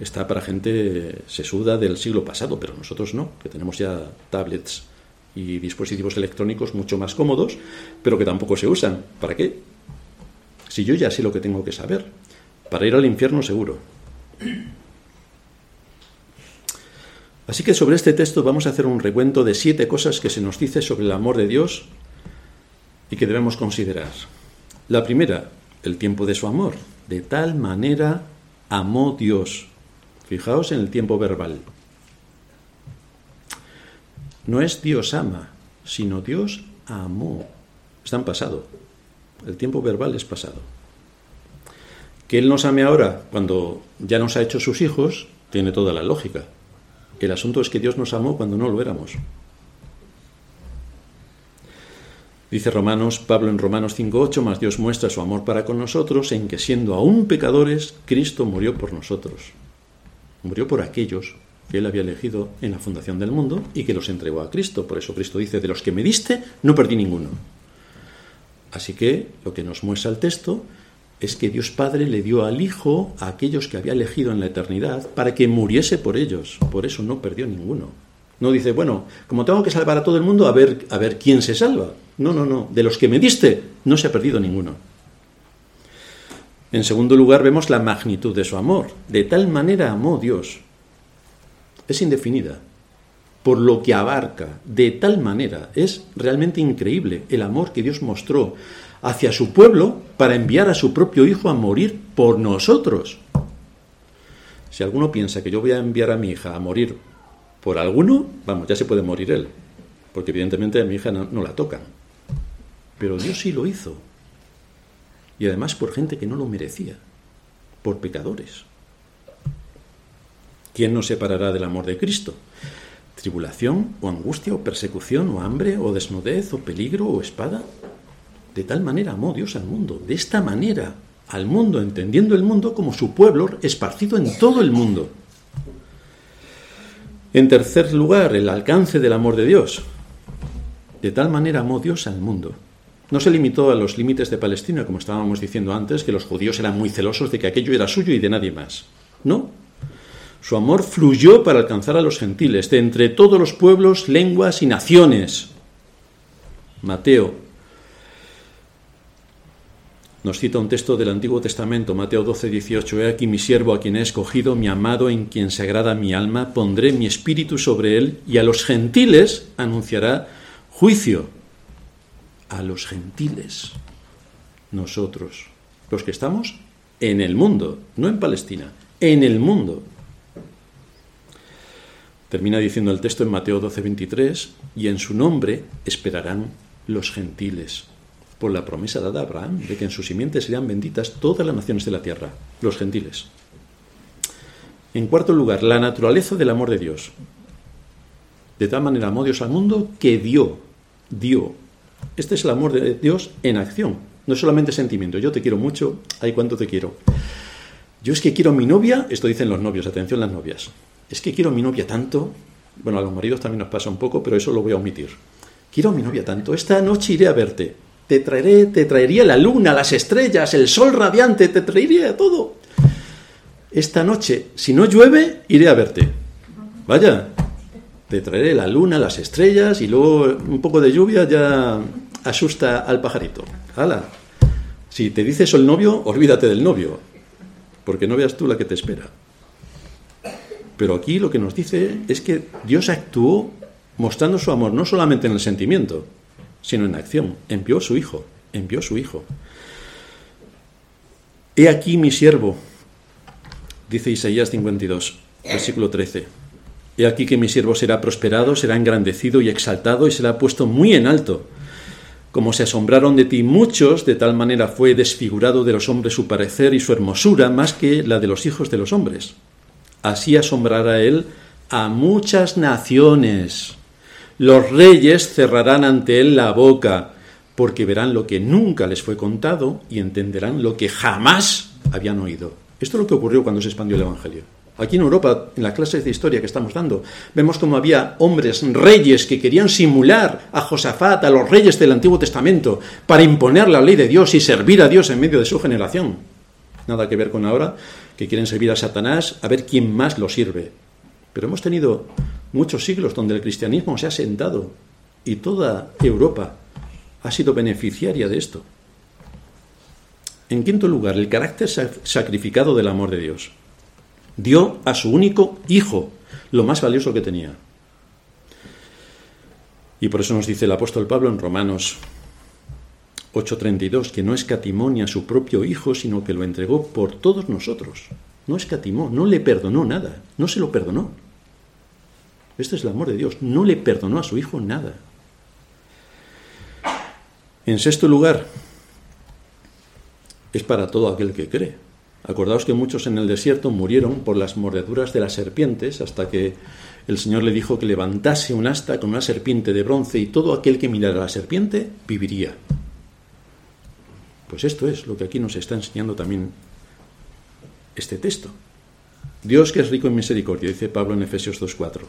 está para gente sesuda del siglo pasado, pero nosotros no, que tenemos ya tablets y dispositivos electrónicos mucho más cómodos, pero que tampoco se usan. ¿Para qué? Si yo ya sé lo que tengo que saber. Para ir al infierno seguro. Así que sobre este texto vamos a hacer un recuento de siete cosas que se nos dice sobre el amor de Dios y que debemos considerar. La primera, el tiempo de su amor. De tal manera amó Dios. Fijaos en el tiempo verbal. No es Dios ama, sino Dios amó. Está en pasado. El tiempo verbal es pasado. Que Él nos ame ahora, cuando ya nos ha hecho sus hijos, tiene toda la lógica. El asunto es que Dios nos amó cuando no lo éramos. Dice Romanos, Pablo en Romanos 5.8, más Dios muestra su amor para con nosotros en que siendo aún pecadores, Cristo murió por nosotros. Murió por aquellos que él había elegido en la fundación del mundo y que los entregó a Cristo. Por eso Cristo dice, de los que me diste, no perdí ninguno. Así que lo que nos muestra el texto es que Dios Padre le dio al Hijo a aquellos que había elegido en la eternidad para que muriese por ellos. Por eso no perdió ninguno. No dice, bueno, como tengo que salvar a todo el mundo, a ver, a ver quién se salva. No, no, no. De los que me diste, no se ha perdido ninguno. En segundo lugar, vemos la magnitud de su amor. De tal manera amó Dios. Es indefinida. Por lo que abarca, de tal manera, es realmente increíble el amor que Dios mostró hacia su pueblo para enviar a su propio Hijo a morir por nosotros. Si alguno piensa que yo voy a enviar a mi hija a morir por alguno, vamos, ya se puede morir él, porque evidentemente a mi hija no, la tocan. Pero Dios sí lo hizo. Y además por gente que no lo merecía, por pecadores. ¿Quién nos separará del amor de Cristo? ¿Tribulación o angustia o persecución o hambre o desnudez o peligro o espada? De tal manera amó Dios al mundo, de esta manera al mundo, entendiendo el mundo como su pueblo esparcido en todo el mundo. En tercer lugar, el alcance del amor de Dios. De tal manera amó Dios al mundo. No se limitó a los límites de Palestina, como estábamos diciendo antes, que los judíos eran muy celosos de que aquello era suyo y de nadie más. No. Su amor fluyó para alcanzar a los gentiles, de entre todos los pueblos, lenguas y naciones. Mateo Nos cita un texto del Antiguo Testamento, Mateo 12, 18. He aquí mi siervo a quien he escogido, mi amado en quien se agrada mi alma, pondré mi espíritu sobre él y a los gentiles anunciará juicio. A los gentiles. Nosotros, los que estamos en el mundo, no en Palestina, en el mundo. Termina diciendo el texto en Mateo 12, 23, y en su nombre esperarán los gentiles por la promesa dada a Abraham de que en su simiente serían benditas todas las naciones de la tierra, los gentiles. En cuarto lugar, la naturaleza del amor de Dios. De tal manera amó Dios al mundo que dio, dio. Este es el amor de Dios en acción, no solamente sentimiento. Yo te quiero mucho, ay, cuánto te quiero. Yo es que quiero a mi novia, esto dicen los novios, atención las novias. Es que quiero a mi novia tanto, bueno, a los maridos también nos pasa un poco, pero eso lo voy a omitir. Quiero a mi novia tanto, esta noche iré a verte te traeré, te traería la luna, las estrellas, el sol radiante, te traería todo. Esta noche, si no llueve, iré a verte. Vaya, te traeré la luna, las estrellas y luego un poco de lluvia ya asusta al pajarito. ¡Hala! Si te dice eso el novio, olvídate del novio, porque no veas tú la que te espera. Pero aquí lo que nos dice es que Dios actuó mostrando su amor no solamente en el sentimiento, sino en acción. Envió a su Hijo, envió a su Hijo. He aquí mi siervo, dice Isaías 52, versículo 13. He aquí que mi siervo será prosperado, será engrandecido y exaltado y será puesto muy en alto. Como se asombraron de ti muchos, de tal manera fue desfigurado de los hombres su parecer y su hermosura más que la de los hijos de los hombres. Así asombrará él a muchas naciones. Los reyes cerrarán ante él la boca, porque verán lo que nunca les fue contado y entenderán lo que jamás habían oído. Esto es lo que ocurrió cuando se expandió el Evangelio. Aquí en Europa, en las clases de historia que estamos dando, vemos como había hombres, reyes, que querían simular a Josafat, a los reyes del Antiguo Testamento, para imponer la ley de Dios y servir a Dios en medio de su generación. Nada que ver con ahora, que quieren servir a Satanás, a ver quién más lo sirve. Pero hemos tenido muchos siglos donde el cristianismo se ha sentado y toda Europa ha sido beneficiaria de esto. En quinto lugar, el carácter sacrificado del amor de Dios. Dio a su único hijo lo más valioso que tenía. Y por eso nos dice el apóstol Pablo en Romanos 8:32 que no escatimó ni a su propio hijo, sino que lo entregó por todos nosotros. No escatimó, no le perdonó nada, no se lo perdonó. Este es el amor de Dios. No le perdonó a su hijo nada. En sexto lugar, es para todo aquel que cree. Acordaos que muchos en el desierto murieron por las mordeduras de las serpientes hasta que el Señor le dijo que levantase un asta con una serpiente de bronce y todo aquel que mirara a la serpiente viviría. Pues esto es lo que aquí nos está enseñando también este texto. Dios que es rico en misericordia, dice Pablo en Efesios 2.4.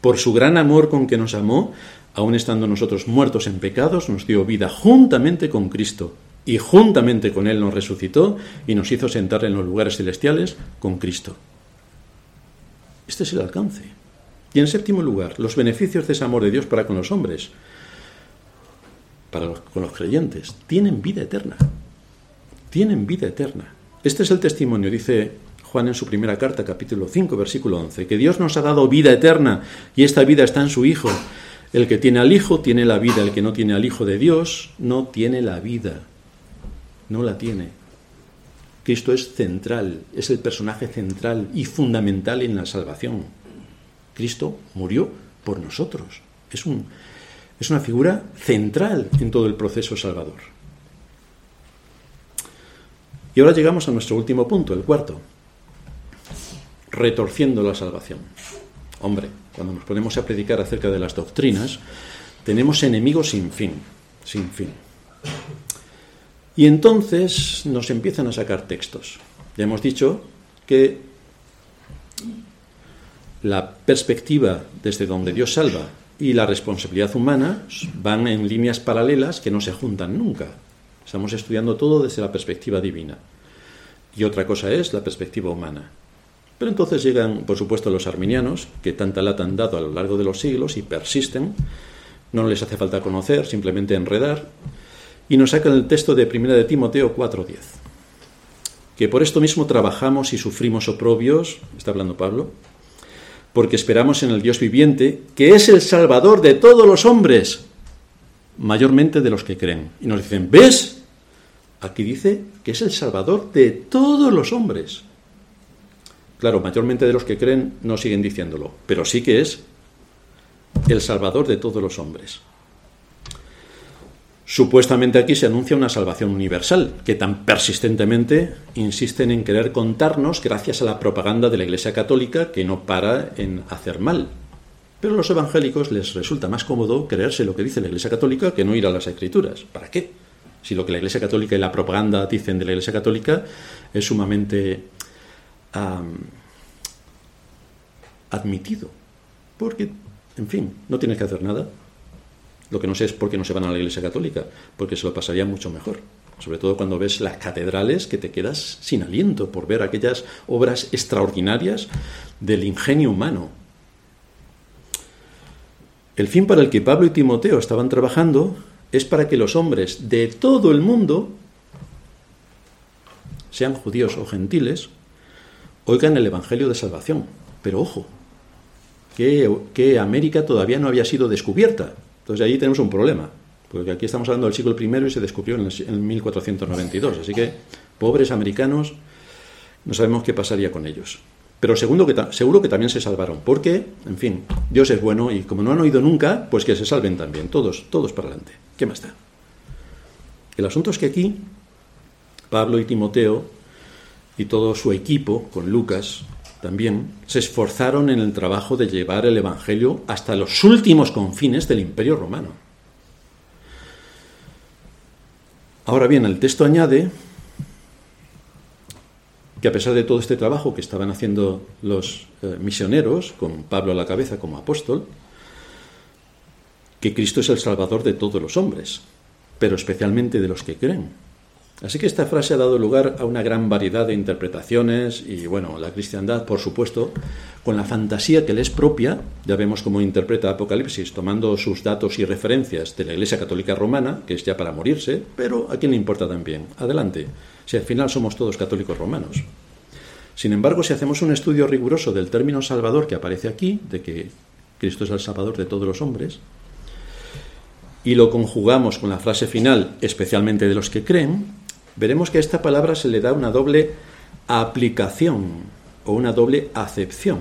Por su gran amor con que nos amó, aun estando nosotros muertos en pecados, nos dio vida juntamente con Cristo. Y juntamente con Él nos resucitó y nos hizo sentar en los lugares celestiales con Cristo. Este es el alcance. Y en séptimo lugar, los beneficios de ese amor de Dios para con los hombres, para con los creyentes, tienen vida eterna. Tienen vida eterna. Este es el testimonio, dice Juan en su primera carta, capítulo 5, versículo 11, que Dios nos ha dado vida eterna y esta vida está en su Hijo. El que tiene al Hijo tiene la vida, el que no tiene al Hijo de Dios no tiene la vida, no la tiene. Cristo es central, es el personaje central y fundamental en la salvación. Cristo murió por nosotros. Es, un, es una figura central en todo el proceso salvador. Y ahora llegamos a nuestro último punto, el cuarto retorciendo la salvación. Hombre, cuando nos ponemos a predicar acerca de las doctrinas, tenemos enemigos sin fin, sin fin. Y entonces nos empiezan a sacar textos. Ya hemos dicho que la perspectiva desde donde Dios salva y la responsabilidad humana van en líneas paralelas que no se juntan nunca. Estamos estudiando todo desde la perspectiva divina. Y otra cosa es la perspectiva humana. Pero entonces llegan, por supuesto, los arminianos, que tanta lata han dado a lo largo de los siglos y persisten. No les hace falta conocer, simplemente enredar. Y nos saca el texto de 1 de Timoteo 4:10. Que por esto mismo trabajamos y sufrimos oprobios, está hablando Pablo, porque esperamos en el Dios viviente, que es el Salvador de todos los hombres, mayormente de los que creen. Y nos dicen, ¿ves? Aquí dice que es el Salvador de todos los hombres. Claro, mayormente de los que creen no siguen diciéndolo, pero sí que es el Salvador de todos los hombres. Supuestamente aquí se anuncia una salvación universal, que tan persistentemente insisten en querer contarnos gracias a la propaganda de la Iglesia Católica que no para en hacer mal. Pero a los evangélicos les resulta más cómodo creerse lo que dice la Iglesia Católica que no ir a las Escrituras. ¿Para qué? Si lo que la Iglesia Católica y la propaganda dicen de la Iglesia Católica es sumamente admitido. Porque, en fin, no tienes que hacer nada. Lo que no sé es por qué no se van a la Iglesia Católica, porque se lo pasaría mucho mejor. Sobre todo cuando ves las catedrales que te quedas sin aliento por ver aquellas obras extraordinarias del ingenio humano. El fin para el que Pablo y Timoteo estaban trabajando es para que los hombres de todo el mundo, sean judíos o gentiles, oigan el Evangelio de Salvación. Pero ojo, que, que América todavía no había sido descubierta, entonces ahí tenemos un problema, porque aquí estamos hablando del siglo I y se descubrió en, el, 1492, así que pobres americanos, no sabemos qué pasaría con ellos. Pero segundo que seguro que también se salvaron, porque, en fin, Dios es bueno y como no han oído nunca, pues que se salven también, todos, todos para adelante. ¿Qué más da? El asunto es que aquí Pablo y Timoteo y todo su equipo con Lucas también se esforzaron en el trabajo de llevar el Evangelio hasta los últimos confines del Imperio Romano. Ahora bien, el texto añade que a pesar de todo este trabajo que estaban haciendo los eh, misioneros, con Pablo a la cabeza como apóstol, que Cristo es el Salvador de todos los hombres, pero especialmente de los que creen. Así que esta frase ha dado lugar a una gran variedad de interpretaciones y bueno, la cristiandad, por supuesto, con la fantasía que le es propia, ya vemos cómo interpreta Apocalipsis tomando sus datos y referencias de la Iglesia Católica Romana, que es ya para morirse, pero a quién le importa también. Adelante, si al final somos todos católicos romanos. Sin embargo, si hacemos un estudio riguroso del término salvador que aparece aquí, de que Cristo es el salvador de todos los hombres, y lo conjugamos con la frase final, especialmente de los que creen, veremos que a esta palabra se le da una doble aplicación o una doble acepción.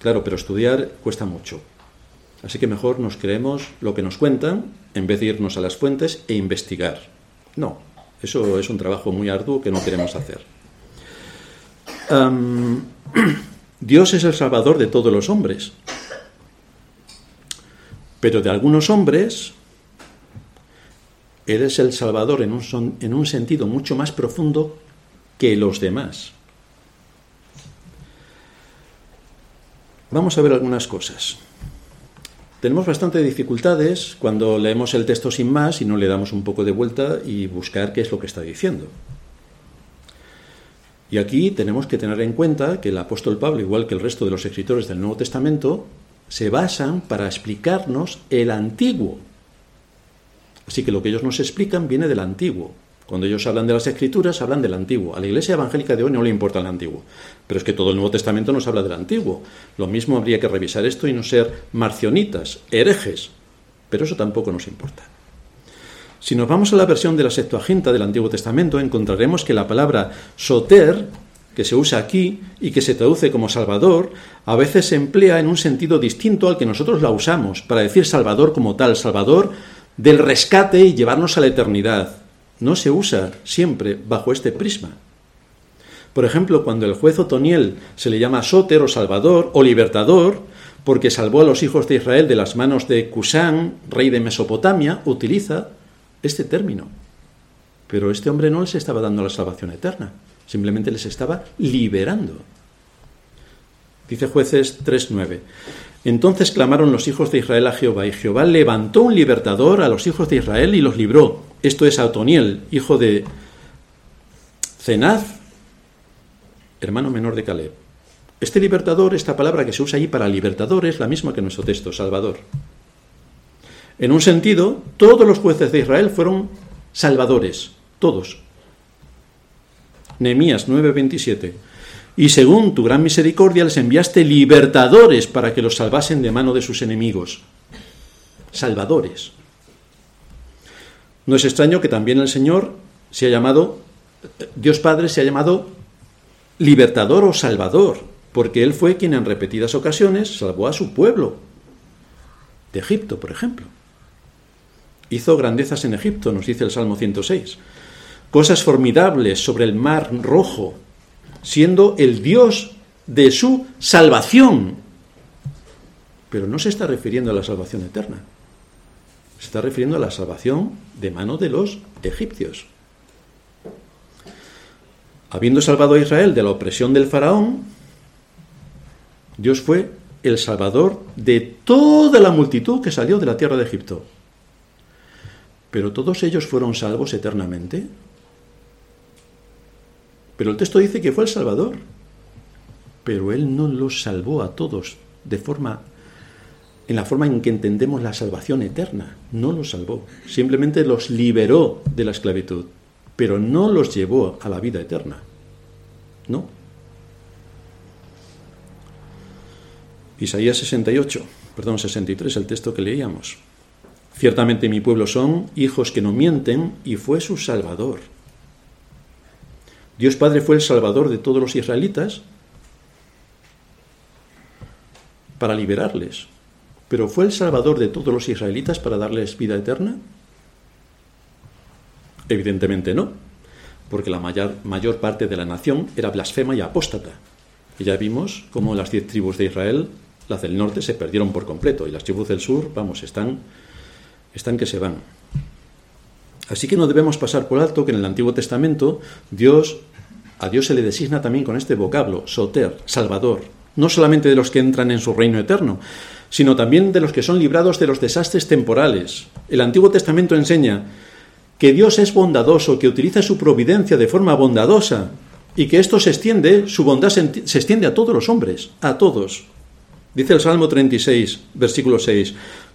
Claro, pero estudiar cuesta mucho. Así que mejor nos creemos lo que nos cuentan en vez de irnos a las fuentes e investigar. No, eso es un trabajo muy arduo que no queremos hacer. Dios es el salvador de todos los hombres, pero de algunos hombres Eres el Salvador en un, en un sentido mucho más profundo que los demás. Vamos a ver algunas cosas. Tenemos bastante dificultades cuando leemos el texto sin más y no le damos un poco de vuelta y buscar qué es lo que está diciendo. Y aquí tenemos que tener en cuenta que el apóstol Pablo, igual que el resto de los escritores del Nuevo Testamento, se basan para explicarnos el antiguo Así que lo que ellos nos explican viene del antiguo. Cuando ellos hablan de las escrituras, hablan del antiguo. A la iglesia evangélica de hoy no le importa el antiguo. Pero es que todo el Nuevo Testamento nos habla del antiguo. Lo mismo habría que revisar esto y no ser marcionitas, herejes. Pero eso tampoco nos importa. Si nos vamos a la versión de la Septuaginta del Antiguo Testamento, encontraremos que la palabra soter, que se usa aquí y que se traduce como Salvador, a veces se emplea en un sentido distinto al que nosotros la usamos, para decir Salvador como tal, Salvador del rescate y llevarnos a la eternidad. No se usa siempre bajo este prisma. Por ejemplo, cuando el juez Otoniel se le llama Soter o Salvador o Libertador, porque salvó a los hijos de Israel de las manos de Cusán, rey de Mesopotamia, utiliza este término. Pero este hombre no les estaba dando la salvación eterna, simplemente les estaba liberando. Dice jueces 3.9. Entonces clamaron los hijos de Israel a Jehová, y Jehová levantó un libertador a los hijos de Israel y los libró. Esto es Otoniel, hijo de Cenaz, hermano menor de Caleb. Este libertador, esta palabra que se usa allí para libertador, es la misma que nuestro texto, Salvador. En un sentido, todos los jueces de Israel fueron salvadores, todos. Nehemías 9:27. Y según tu gran misericordia les enviaste libertadores para que los salvasen de mano de sus enemigos. Salvadores. No es extraño que también el Señor se ha llamado, Dios Padre se ha llamado libertador o salvador, porque Él fue quien en repetidas ocasiones salvó a su pueblo, de Egipto, por ejemplo. Hizo grandezas en Egipto, nos dice el Salmo 106. Cosas formidables sobre el mar rojo, siendo el Dios de su salvación. Pero no se está refiriendo a la salvación eterna. Se está refiriendo a la salvación de mano de los egipcios. Habiendo salvado a Israel de la opresión del faraón, Dios fue el salvador de toda la multitud que salió de la tierra de Egipto. Pero todos ellos fueron salvos eternamente. Pero el texto dice que fue el Salvador. Pero Él no los salvó a todos de forma en la forma en que entendemos la salvación eterna. No los salvó, simplemente los liberó de la esclavitud, pero no los llevó a la vida eterna. No. Isaías 68, perdón, 63, el texto que leíamos. Ciertamente mi pueblo son hijos que no mienten y fue su salvador. Dios Padre fue el salvador de todos los israelitas para liberarles. Pero ¿fue el salvador de todos los israelitas para darles vida eterna? Evidentemente no, porque la mayor, mayor parte de la nación era blasfema y apóstata. Y ya vimos cómo las diez tribus de Israel, las del norte, se perdieron por completo, y las tribus del sur, vamos, están, están que se van. Así que no debemos pasar por alto que en el Antiguo Testamento Dios, a Dios se le designa también con este vocablo, soter, salvador, no solamente de los que entran en su reino eterno, sino también de los que son librados de los desastres temporales. El Antiguo Testamento enseña que Dios es bondadoso, que utiliza su providencia de forma bondadosa y que esto se extiende, su bondad se extiende a todos los hombres, a todos. Dice el Salmo 36, versículo 6,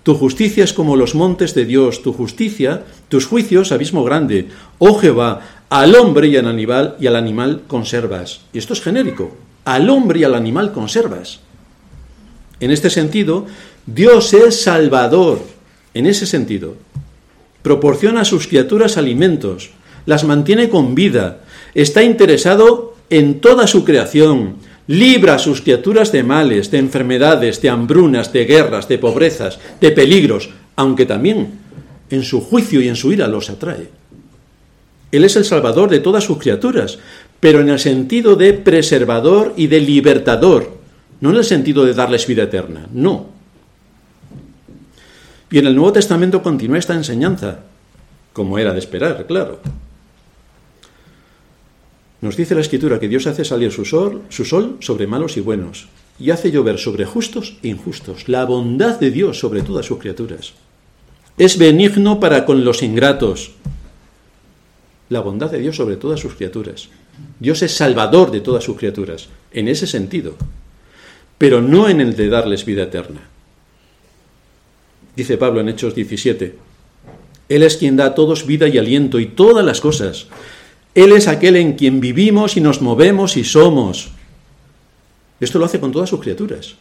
Tu justicia es como los montes de Dios, tu justicia, tus juicios, abismo grande. Oh Jehová, al hombre y al animal y al animal conservas. Y esto es genérico. Al hombre y al animal conservas. En este sentido, Dios es salvador. En ese sentido, proporciona a sus criaturas alimentos, las mantiene con vida, está interesado en toda su creación, libra a sus criaturas de males, de enfermedades, de hambrunas, de guerras, de pobrezas, de peligros, aunque también en su juicio y en su ira los atrae. Él es el salvador de todas sus criaturas, pero en el sentido de preservador y de libertador, no en el sentido de darles vida eterna, no. Y en el Nuevo Testamento continúa esta enseñanza, como era de esperar, claro. Nos dice la Escritura que Dios hace salir su sol, su sol sobre malos y buenos, y hace llover sobre justos e injustos, la bondad de Dios sobre todas sus criaturas. Es benigno para con los ingratos, la bondad de Dios sobre todas sus criaturas. Dios es salvador de todas sus criaturas, en ese sentido pero no en el de darles vida eterna. Dice Pablo en Hechos 17, Él es quien da a todos vida y aliento y todas las cosas. Él es aquel en quien vivimos y nos movemos y somos. Esto lo hace con todas sus criaturas,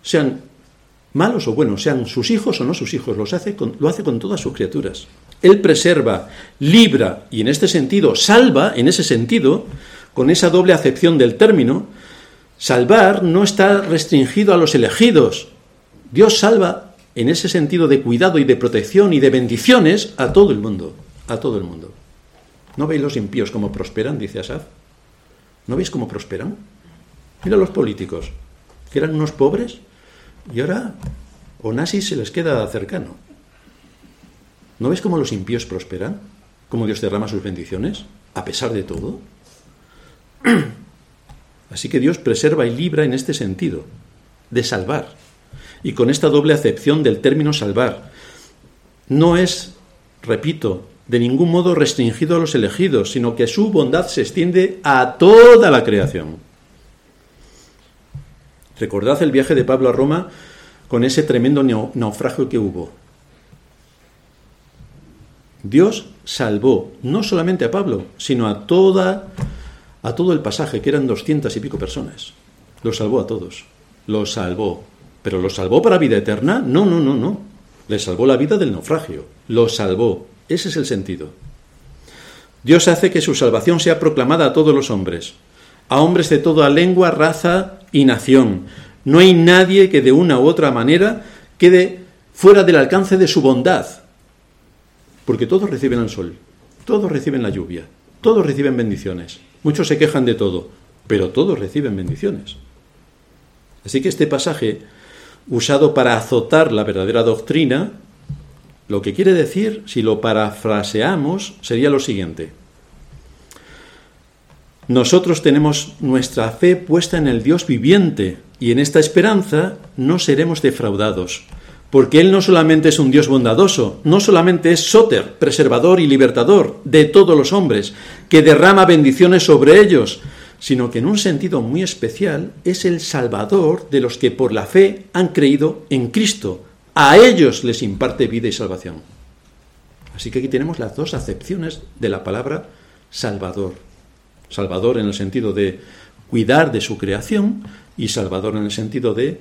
sean malos o buenos, sean sus hijos o no sus hijos, los hace lo hace con todas sus criaturas. Él preserva, libra y en este sentido salva, en ese sentido, con esa doble acepción del término, Salvar no está restringido a los elegidos. Dios salva en ese sentido de cuidado y de protección y de bendiciones a todo el mundo, a todo el mundo. ¿No veis los impíos cómo prosperan? dice Asaf. ¿No veis cómo prosperan? Mira los políticos, que eran unos pobres y ahora Onassis se les queda cercano. ¿No veis cómo los impíos prosperan? ¿Cómo Dios derrama sus bendiciones? A pesar de todo. Así que Dios preserva y libra en este sentido, de salvar. Y con esta doble acepción del término salvar, no es, repito, de ningún modo restringido a los elegidos, sino que su bondad se extiende a toda la creación. Recordad el viaje de Pablo a Roma con ese tremendo naufragio que hubo. Dios salvó no solamente a Pablo, sino a toda a todo el pasaje, que eran doscientas y pico personas. Los salvó a todos. Los salvó. ¿Pero los salvó para vida eterna? No, no, no, no. Les salvó la vida del naufragio. Los salvó. Ese es el sentido. Dios hace que su salvación sea proclamada a todos los hombres, a hombres de toda lengua, raza y nación. No hay nadie que de una u otra manera quede fuera del alcance de su bondad, porque todos reciben el sol, todos reciben la lluvia, todos reciben bendiciones. Muchos se quejan de todo, pero todos reciben bendiciones. Así que este pasaje, usado para azotar la verdadera doctrina, lo que quiere decir, si lo parafraseamos, sería lo siguiente. Nosotros tenemos nuestra fe puesta en el Dios viviente y en esta esperanza no seremos defraudados, porque Él no solamente es un Dios bondadoso, no solamente es sóter, preservador y libertador de todos los hombres, que derrama bendiciones sobre ellos, sino que en un sentido muy especial es el Salvador de los que por la fe han creído en Cristo. A ellos les imparte vida y salvación. Así que aquí tenemos las dos acepciones de la palabra Salvador. Salvador en el sentido de cuidar de su creación y Salvador en el sentido de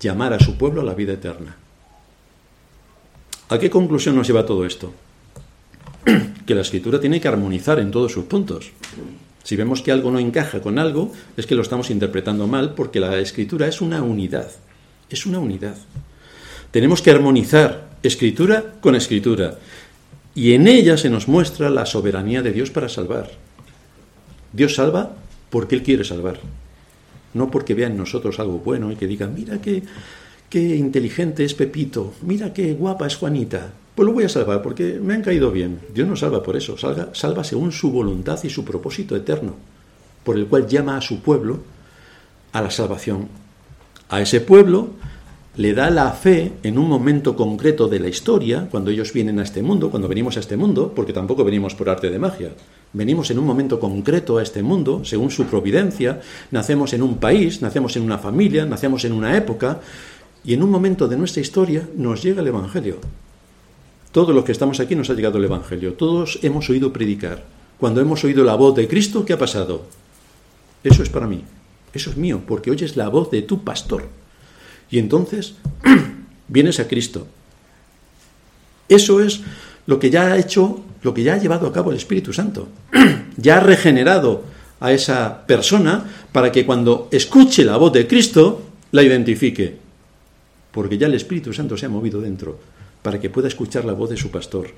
llamar a su pueblo a la vida eterna. ¿A qué conclusión nos lleva todo esto? que la escritura tiene que armonizar en todos sus puntos. Si vemos que algo no encaja con algo, es que lo estamos interpretando mal porque la escritura es una unidad. Es una unidad. Tenemos que armonizar escritura con escritura. Y en ella se nos muestra la soberanía de Dios para salvar. Dios salva porque Él quiere salvar. No porque vea en nosotros algo bueno y que digan, mira qué, qué inteligente es Pepito, mira qué guapa es Juanita. Pues lo voy a salvar porque me han caído bien. Dios no salva por eso, salva, salva según su voluntad y su propósito eterno, por el cual llama a su pueblo a la salvación. A ese pueblo le da la fe en un momento concreto de la historia, cuando ellos vienen a este mundo, cuando venimos a este mundo, porque tampoco venimos por arte de magia. Venimos en un momento concreto a este mundo, según su providencia, nacemos en un país, nacemos en una familia, nacemos en una época, y en un momento de nuestra historia nos llega el Evangelio. Todos los que estamos aquí nos ha llegado el Evangelio, todos hemos oído predicar. Cuando hemos oído la voz de Cristo, ¿qué ha pasado? Eso es para mí, eso es mío, porque oyes la voz de tu pastor. Y entonces vienes a Cristo. Eso es lo que ya ha hecho, lo que ya ha llevado a cabo el Espíritu Santo. ya ha regenerado a esa persona para que cuando escuche la voz de Cristo la identifique. Porque ya el Espíritu Santo se ha movido dentro para que pueda escuchar la voz de su pastor.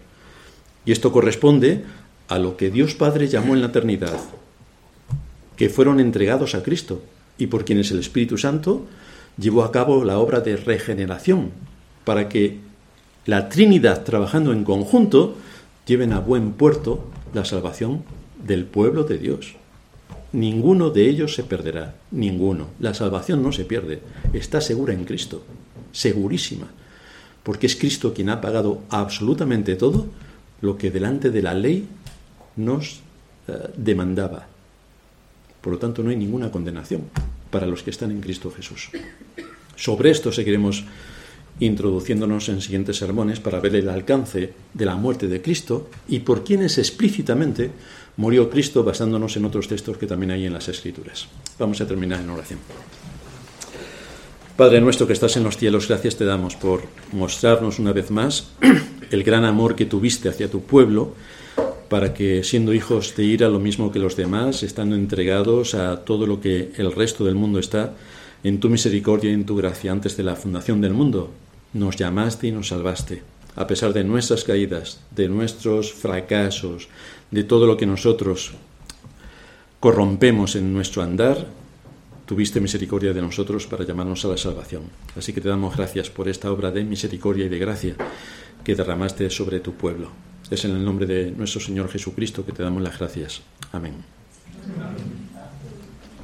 Y esto corresponde a lo que Dios Padre llamó en la eternidad, que fueron entregados a Cristo y por quienes el Espíritu Santo llevó a cabo la obra de regeneración, para que la Trinidad trabajando en conjunto lleven a buen puerto la salvación del pueblo de Dios. Ninguno de ellos se perderá, ninguno. La salvación no se pierde, está segura en Cristo, segurísima, porque es Cristo quien ha pagado absolutamente todo lo que delante de la ley nos eh, demandaba. Por lo tanto, no hay ninguna condenación para los que están en Cristo Jesús. Sobre esto seguiremos introduciéndonos en siguientes sermones para ver el alcance de la muerte de Cristo y por quienes explícitamente murió Cristo basándonos en otros textos que también hay en las Escrituras. Vamos a terminar en oración. Padre nuestro que estás en los cielos, gracias te damos por mostrarnos una vez más el gran amor que tuviste hacia tu pueblo para que, siendo hijos de ira lo mismo que los demás, estando entregados a todo lo que el resto del mundo está, en tu misericordia y en tu gracia antes de la fundación del mundo, nos llamaste y nos salvaste. A pesar de nuestras caídas, de nuestros fracasos, de todo lo que nosotros corrompemos en nuestro andar, tuviste misericordia de nosotros para llamarnos a la salvación. Así que te damos gracias por esta obra de misericordia y de gracia que derramaste sobre tu pueblo. Es en el nombre de nuestro Señor Jesucristo que te damos las gracias. Amén. Amén.